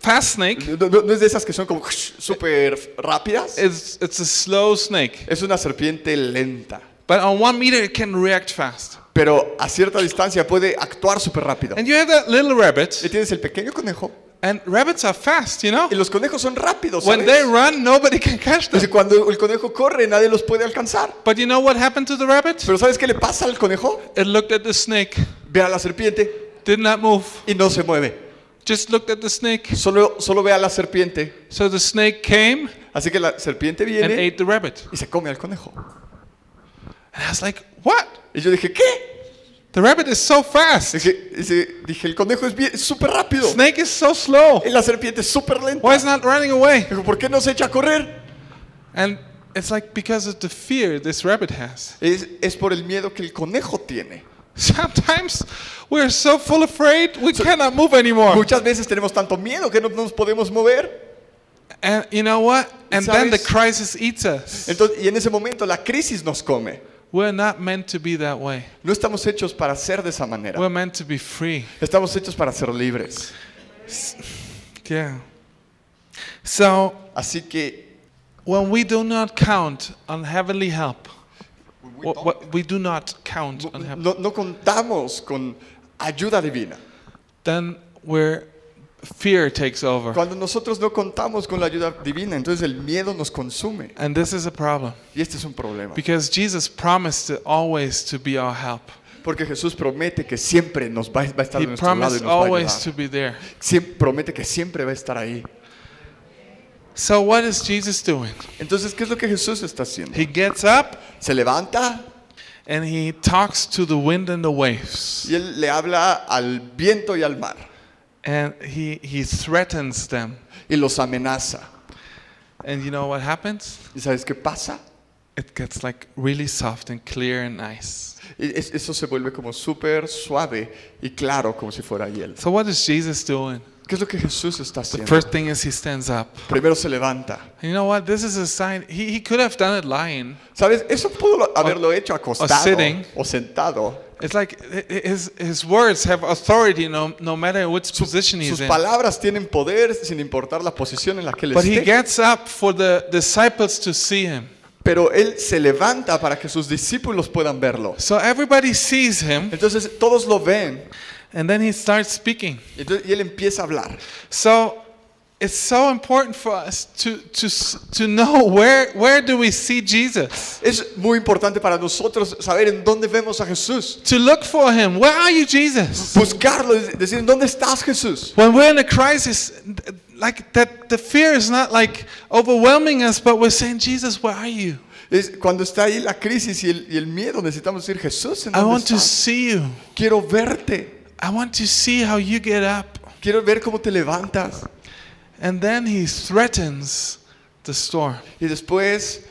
fast snake. no, no- no es de esas que son como súper rápidas, It's it's a slow snake. es una serpiente lenta, But on one meter, it can react fast. Pero a cierta distancia puede actuar súper rápido. And you have that little rabbit, Y tienes el pequeño conejo, and rabbits are fast, you know. y los conejos son rápidos, When they run, nobody can catch them. cuando el conejo corre, nadie los puede alcanzar. But you know what happened to the rabbit? Pero ¿sabes qué le pasa al conejo? It looked at the snake, Ve a la serpiente did not move, y no se mueve. just looked at the snake. Solo, solo ve a la serpiente. So the snake came Así que la serpiente and viene ate the rabbit. y se come al conejo. And I was like, what? Y yo dije, ¿qué? The rabbit is so fast. Dije, dice- dije, el conejo es súper rápido. Snake is so slow. Y la serpiente es súper lenta. Why is not running away? Dijo, ¿por qué no se echa a correr? And it's like because of the fear this rabbit has. Es, es por el miedo que el conejo tiene. Sometimes we're so full afraid we cannot move anymore. Muchas veces tenemos tanto miedo que no nos podemos mover. And you know what? And then the ¿Sabes? crisis eats us. Entonces, y en ese momento la crisis nos come. We're not meant to be that way. No estamos hechos para ser de esa manera. We're meant to be free. Estamos hechos para ser libres. Yeah. So Así que when we do not count on heavenly help, what, we do not count on heaven, no, no contamos con ayuda divina. then where fear takes over. Cuando nosotros no contamos con la ayuda divina, entonces el miedo nos consume. And this is a problem Y este es un problema. because Jesus promised to always to be our help. Porque Jesús promete que siempre nos va, va a estar He de nuestro lado y promised nos va a ayudar. to be there. Siem- promete que siempre va a estar ahí. So what is Jesus doing? Entonces, ¿qué es lo que Jesús está haciendo? He gets up Se levanta and he talks to the wind and the waves. y él le habla al viento y al mar And he, he threatens them. y los amenaza. And you know what happens? ¿Y sabes qué pasa? It gets like really soft and clear and nice. Es- Eso se vuelve como súper suave y claro, como si fuera hiel. So what is Jesus doing? ¿Qué es lo que Jesús está The haciendo? first thing is he stands up. Primero se levanta. And you know what? This is a sign. He, he could have done it lying. ¿Sabes? Eso pudo haberlo hecho acostado sitting. o sentado. It's like hi- hi- his, his words have authority no, no matter which position he's Sus in. palabras tienen poder sin importar la posición en la que él But he esté. gets up for the disciples to see him. Pero él se levanta para que sus discípulos puedan verlo. So everybody sees him, Entonces todos lo ven and then he starts speaking. entonces- y él empieza a hablar. So it's so important for us to, to, to know where, where do we see Jesus? Es muy importante para nosotros saber en dónde vemos a Jesús. To look for him. Where are you, Jesus? Buscarlo, decir, ¿en dónde estás Jesús? When we're in a crisis, like that, the fear is not like overwhelming us, but we're saying, Jesus, where are you? Es cuando está ahí la crisis y el, y el miedo, necesitamos decir, Jesús, ¿en I dónde want to estás? see you. Quiero verte. I want to see how you get up. Quiero ver cómo te levantas. And then he threatens the storm. Y después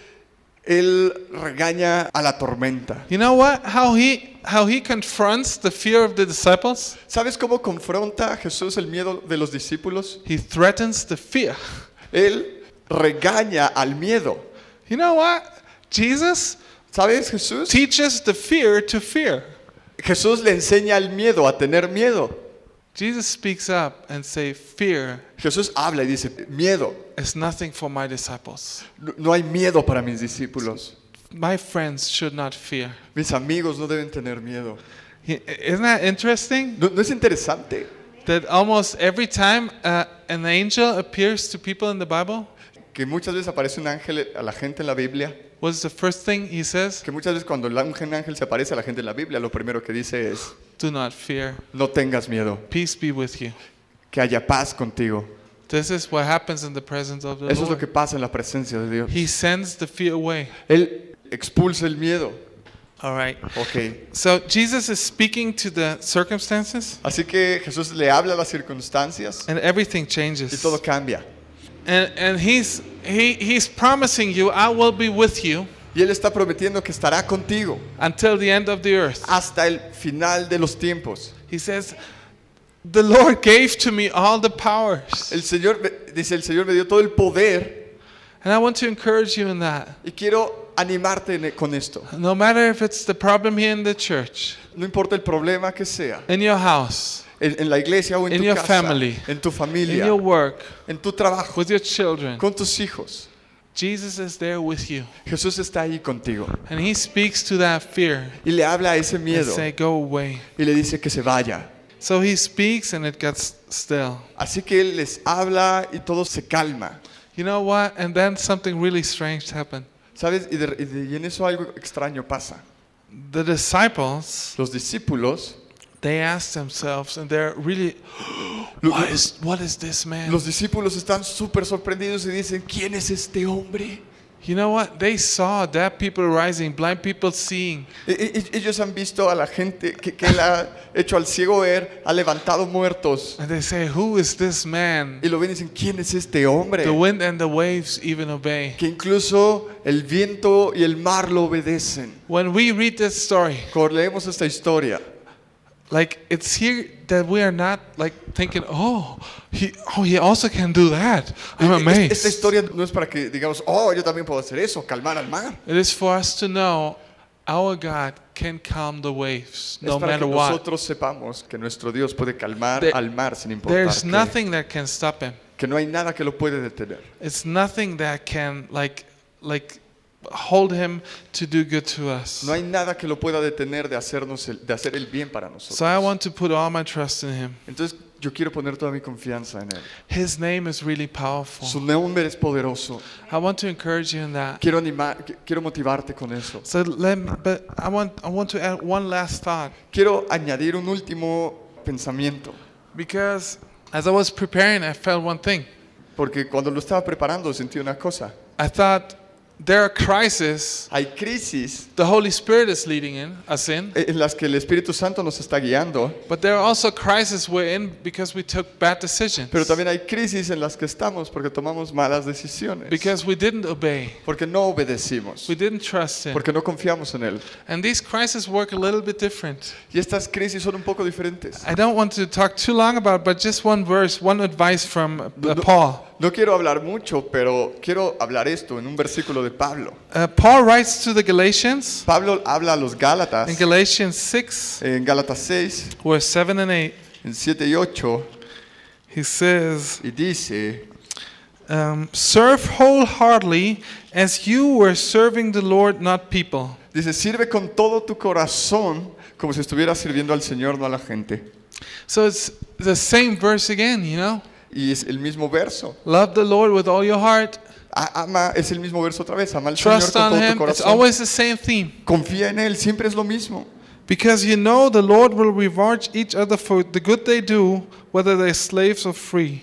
él regaña a la tormenta. You know what? How he how he confronts the fear of the disciples? ¿Sabes cómo confronta Jesús el miedo de los discípulos? He threatens the fear. Él regaña al miedo. You know what? Jesus ¿Sabes Jesús? teaches the fear to fear. Jesús le enseña al miedo a tener miedo. Jesus speaks up and say, "Fear Jesús habla y dice, miedo. is nothing for my disciples. No, no hay miedo para mis discípulos. My friends should not fear." Mis amigos no deben tener miedo. He- Isn't that interesting? ¿No, no es interesante That almost every time uh, an angel appears to people in the Bible, que muchas veces aparece un ángel a la gente en la Biblia? what's the first thing he says? Que muchas veces cuando ángel un ángel se aparece a la gente en la Biblia, lo primero que dice es, Do not fear. no tengas miedo, Peace be with you. que haya paz contigo. This is what happens in the presence of the Eso es lo Lord. que pasa en la presencia de Dios. He sends the fear away. Él expulsa el miedo. All right. Ok. So Jesus is speaking to the circumstances, Así que Jesús le habla a las circunstancias and everything y changes. todo cambia. And and he's he he's promising you, I will be with you Y Él está prometiendo que estará contigo until the end of the earth. hasta el final de los tiempos. He says, the Lord gave to me all the powers, El Señor, me- dice, el Señor me dio todo el poder and I want to encourage you in that. y quiero animarte en- con esto. No matter if it's the problem here in the church, No importa el problema que sea, in your house, en, en la iglesia o en In tu your casa, family. en tu in familia, your work, en tu trabajo, with your children, con tus hijos. Jesus is there with you. Jesús está ahí contigo And he speaks to that fear y le habla a ese and miedo say, go away. y le dice que se vaya. So he speaks and it gets still. Así que Él les habla y todo se calma. You know what? And then something really strange happened. ¿Sabes? De- y en eso algo extraño pasa. The disciples, Los discípulos, they ask themselves, and they're really, what is, what is this man? los discípulos están súper sorprendidos y dicen, ¿quién es este hombre? You know what? They saw dead people rising, blind people seeing. E- e- ellos han visto a la gente que, que ha hecho al ciego ver, ha levantado muertos. And they say, Who is this man? Y lo ven y dicen, ¿quién es este hombre? The wind and the waves even obey. Que incluso el viento y el mar lo obedecen. When we read this story, Cuando leemos esta historia, like it's here that we are not like thinking, oh, he, oh, he also can do that. I'm es- esta amazed. historia no es para que digamos, oh, yo también puedo hacer eso, calmar al mar. It is for us to know our God can calm the waves no es para matter que what. nosotros sepamos que nuestro Dios puede calmar There- al mar sin importar There's nothing that can stop him. que no hay nada que lo puede detener. It's nothing that can like like hold him to do good to us. No hay nada que lo pueda detener de hacernos el, de hacer el bien para nosotros. So I want to put all my trust in him. Entonces yo quiero poner toda mi confianza en él. His name is really powerful. Su nombre es poderoso. I want to encourage you in that. Quiero animar, qui- quiero motivarte con eso. So let me, but I want I want to add one last thought Quiero añadir un último pensamiento, because as I was preparing, I felt one thing. porque cuando lo estaba preparando sentí una cosa. I thought there are crises Hay crisis the Holy Spirit is leading in us in, en las que el Espíritu Santo nos está guiando, but there are also crises we're in because we took bad decisions. pero también hay crisis en las que estamos porque tomamos malas decisiones, Because we didn't obey. porque no obedecimos, We didn't trust him. porque no confiamos en Él. And these crises work a little bit different. Y estas crisis son un poco diferentes. I don't want to talk too long about it, but just one verse, one advice from uh, No- Paul. No quiero hablar mucho, pero quiero hablar esto en un versículo de Pablo. Uh, Paul writes to the Galatians Pablo habla a los Gálatas in Galatians 6, en Gálatas 6, verse 7 and 8. en 7 y 8, He says, y dice, um, Serve wholeheartedly as you were serving the Lord, not people. dice, sirve con todo tu corazón como si estuvieras sirviendo al Señor, no a la gente. So it's the same verse again, you know? Y es el mismo verso. Love the Lord with all your heart, Ama, es el mismo verso otra vez, ama al Señor trust con on todo tu Him. It's corazón. always the same theme. Confía en Él, siempre es lo mismo. Because you know the Lord will reward each other for the good they do, whether they're slaves or free.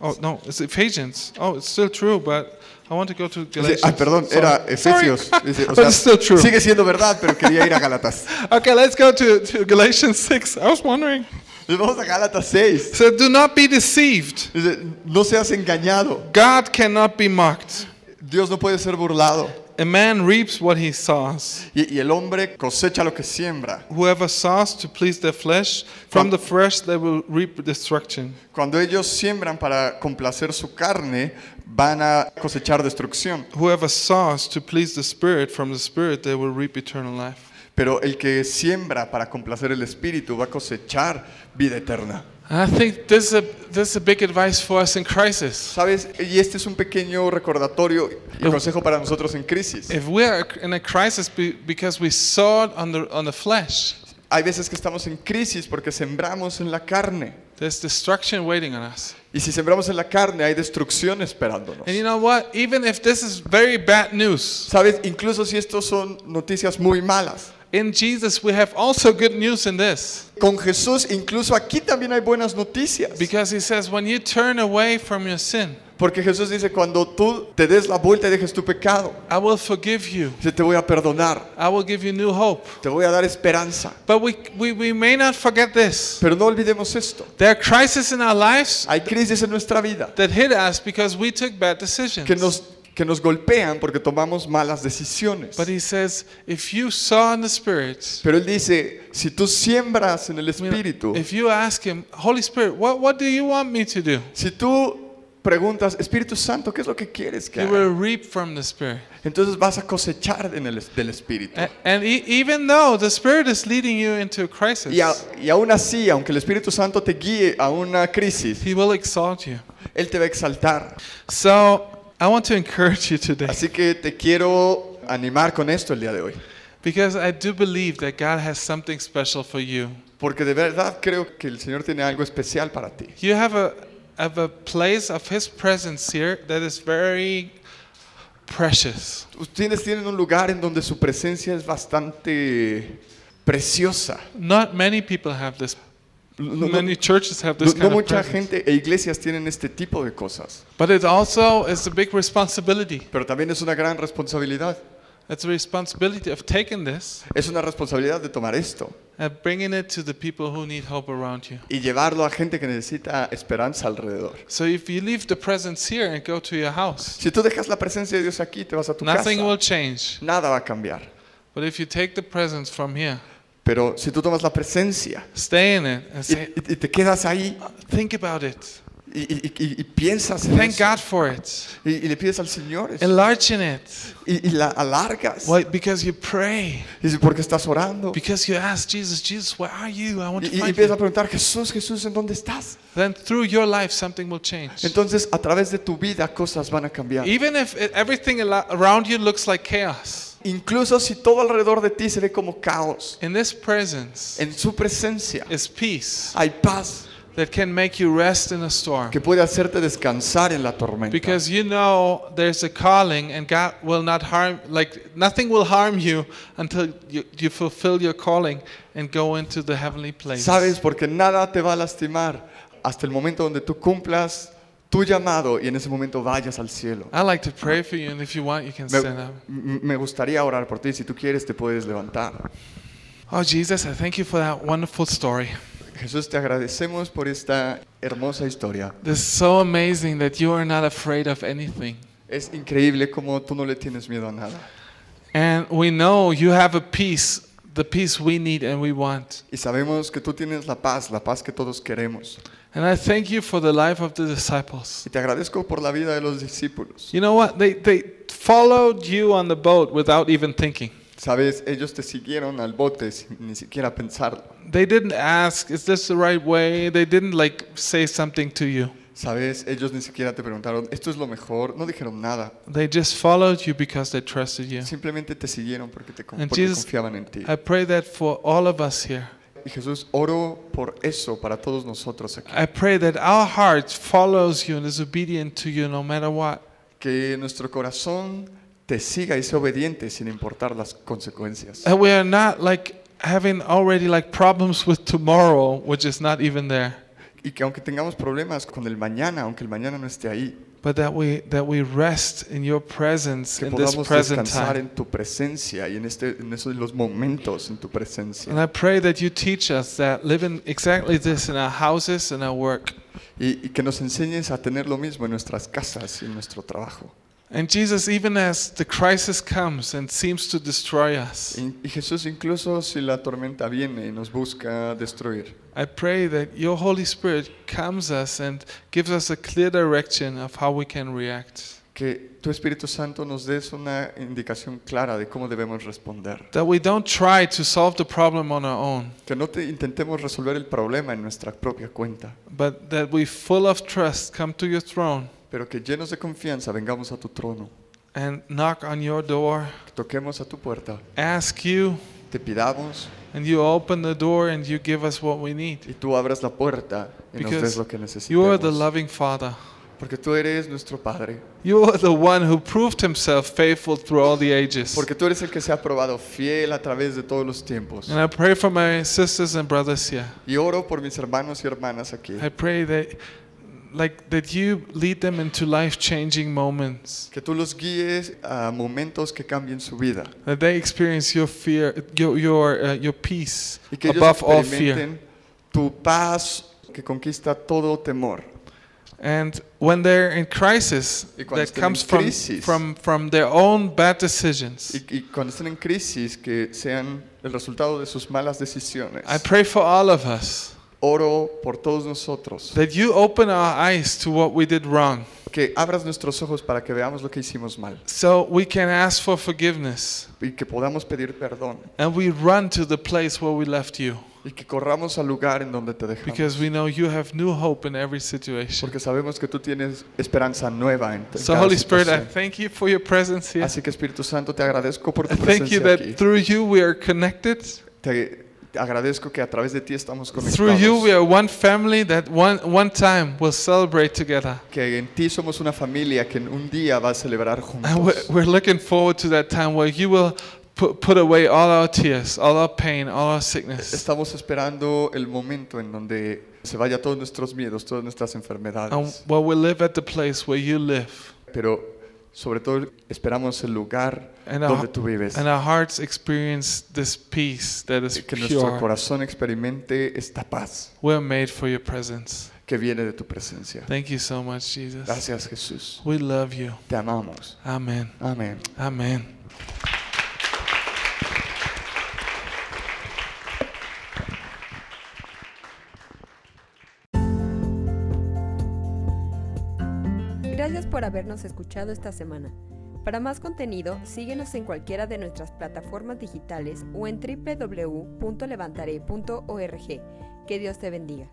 Oh, no, it's Ephesians. Oh, it's still true, but I want to go to Dice, Galatians. ah, perdón, Sorry. era. Efesios. Dice, o But sea, it's still true. sigue siendo verdad, pero quería ir a Gálatas. Okay, let's go to, to Galatians 6. I was wondering. Vamos a Gálatas 6. So do not be deceived. Dice, no seas engañado. God cannot be mocked. Dios no puede ser burlado. A man reaps what he sows. Y, y el hombre cosecha lo que siembra. Whoever sows to please their flesh, from the flesh they will reap destruction. Cuando ellos siembran para complacer su carne, van a cosechar destrucción. Whoever sows to please the Spirit, from the Spirit they will reap eternal life. Pero el que siembra para complacer el espíritu va a cosechar vida eterna. I think this is, a, this is a big advice for us in crisis. ¿Sabes? Y este es un pequeño recordatorio y consejo para nosotros en crisis. If we are in a crisis be, because we sowed on the, on the flesh, Hay veces que estamos en crisis porque sembramos en la carne. there's destruction waiting on us. Y si sembramos en la carne, hay destrucción esperándonos. And you know what? Even if this is very bad news, ¿Sabes? Incluso si estos son noticias muy malas. In Jesus, we have also good news in this. Con Jesús incluso aquí también hay buenas noticias. Because he says, when you turn away from your sin, Porque Jesús dice, cuando tú te des la vuelta y dejes tu pecado, I will forgive you. yo te voy a perdonar, I will give you new hope. te voy a dar esperanza. But we, we, we may not forget this. Pero no olvidemos esto. There are crises in our lives Hay crisis en nuestra vida that hit us because we took bad decisions. que nos, que nos golpean porque tomamos malas decisiones. But he says, if you saw in the Spirit, Pero Él dice, si tú siembras en el Espíritu, if you ask him, Holy Spirit, what, what do you want me to do? si tú preguntas, Espíritu Santo, ¿qué es lo que quieres que You haga? will reap from the Spirit. Entonces vas a cosechar en el, del Espíritu. A- And e- even though the Spirit is leading you into a crisis, Y, a- y aún así, aunque el Espíritu Santo te guíe a una crisis, He will exalt you. Él te va a exaltar. So I want to encourage you today Así que te quiero animar con esto el día de hoy. because I do believe that God has something special for you. Porque de verdad creo que el Señor tiene algo especial para ti. You have a, have a place of His presence here that is very precious. Ustedes tienen un lugar en donde su presencia es bastante preciosa. Not many people have this. No, no- many churches have no- this no kind of mucha presence. gente e iglesias tienen este tipo de cosas, But it also is a big responsibility. pero también es una gran responsabilidad. It's a responsibility of taking this Es una responsabilidad de tomar esto and bringing it to the people who need hope around you. y llevarlo a gente que necesita esperanza alrededor. So if you leave the presence here and go to your house, Si tú dejas la presencia de Dios aquí, te vas a tu nothing casa, will change. nada va a cambiar. But if you take the presence from here, Pero si tú tomas la presencia stay in it and y, say, y- y te quedas ahí think about it. y, y- y- piensas en Thank eso, God for it. y, le pides al Señor eso, Enlarge in it. y, la alargas, Why? Because you pray. dices, porque estás orando. Because you ask Jesus, Jesus, where are you? I want to y find empiezas a you. preguntar, Jesús, Jesús, ¿en dónde estás? Then through your life, something will change. Entonces, a través de tu vida, cosas van a cambiar. Even if everything around you looks like chaos, Incluso si todo alrededor de ti se ve como caos, in this presence en su presencia is peace hay paz that can make you rest in a storm. que puede hacerte descansar en la tormenta. Because you know there's a calling and God will not harm, like nothing will harm you until you, you fulfill your calling and go into the heavenly place. Sabes, porque nada te va a lastimar hasta el momento donde tú cumplas tu llamado y en ese momento vayas al cielo. I like to pray for you, and if you want, you can Me, stand up. me gustaría orar por ti. Si tú quieres, te puedes levantar. Oh, Jesus, I thank you for that wonderful story. Jesús, te agradecemos por esta hermosa historia. Is so amazing that you are not afraid of anything. Es increíble cómo tú no le tienes miedo a nada. And we know you have a peace, the peace we need and we want. Y sabemos que tú tienes la paz, la paz que todos queremos. And I thank you for the life of the disciples. Y te agradezco por la vida de los discípulos. You know what? They, they followed you on the boat without even thinking. Sabes, ellos te siguieron al bote sin ni siquiera pensarlo. They didn't ask, is this the right way? They didn't like say something to you. Sabes, ellos ni siquiera te preguntaron, esto es lo mejor, no dijeron nada. They just followed you because they trusted you. Simplemente te siguieron porque, te, porque Jesus, confiaban en ti. I pray that for all of us here. Y Jesús, oro por eso para todos nosotros aquí. I pray that our heart follows you and is obedient to you no matter what. Que nuestro corazón te siga y sea obediente sin importar las consecuencias. That we are not like having already like problems with tomorrow, which is not even there. Y que aunque tengamos problemas con el mañana, aunque el mañana no esté ahí, But that we that we rest in your presence que in this present descansar time. en tu presencia y en, este, en esos los momentos en tu presencia. And I pray that you teach us that living exactly this in our houses and our work. Y, y que nos enseñes a tener lo mismo en nuestras casas y en nuestro trabajo. And Jesus, even as the crisis comes and seems to destroy us, Y, Jesús, incluso si la tormenta viene y nos busca destruir, I pray that your Holy Spirit comes us and gives us a clear direction of how we can react. que tu Espíritu Santo nos des una indicación clara de cómo debemos responder. That we don't try to solve the problem on our own, Que no te intentemos resolver el problema en nuestra propia cuenta, but that we, full of trust, come to your throne pero que llenos de confianza vengamos a tu trono, and knock on your door, que toquemos a tu puerta, ask you, te pidamos and you open the door and you give us what we need. y tú abras la puerta y nos Because des lo que You are the necesitamos. loving Father. Porque tú eres nuestro Padre. You are the one who proved himself faithful through all the ages. Porque tú eres el que se ha probado fiel a través de todos los tiempos. And I pray for my sisters and brothers here. Y oro por mis hermanos y hermanas aquí. I pray that like that you lead them into life-changing moments. Que tú los guíes a momentos que cambien su vida. That they experience your fear, your your uh, your peace Y que ellos above all fear. tu paz que conquista todo temor. And when they're in crisis, that comes from, from, from their own bad decisions. Y, y cuando estén en crisis, que sean el resultado de sus malas decisiones. I pray for all of us Oro por todos nosotros. that you open our eyes to what we did wrong Que abras nuestros ojos para que veamos lo que hicimos mal. so we can ask for forgiveness Y que podamos pedir perdón. and we run to the place where we left you Y que corramos al lugar en donde te dejamos. because we know you have new hope in every situation. Porque sabemos que tú tienes esperanza nueva en So, cada Holy Spirit, I situación. thank you for your presence here. Así que Espíritu Santo, te agradezco por tu I thank you presencia that aquí. through you we are connected. Te te agradezco que a través de ti estamos Through you we conectados. are one family that one, one time will celebrate together. Que en ti somos una familia que en un día va a celebrar And we're, juntos. we're looking forward to that time where you will put, put away all our tears, all our pain, all our sickness. Estamos esperando el momento en donde se vaya todos nuestros miedos, todas nuestras And enfermedades. where we live at the place where you live. Pero sobre todo esperamos el lugar And donde our, tú vives. and our hearts experience this peace that is Que nuestro pure. corazón experimente esta paz We're made for your presence. que viene de tu presencia. Thank you so much, Jesus. Gracias Jesús. We love you. Te amamos. Amen. Amén. Amen. Gracias por habernos escuchado esta semana. Para más contenido, síguenos en cualquiera de nuestras plataformas digitales o en www.levantaré.org. Que Dios te bendiga.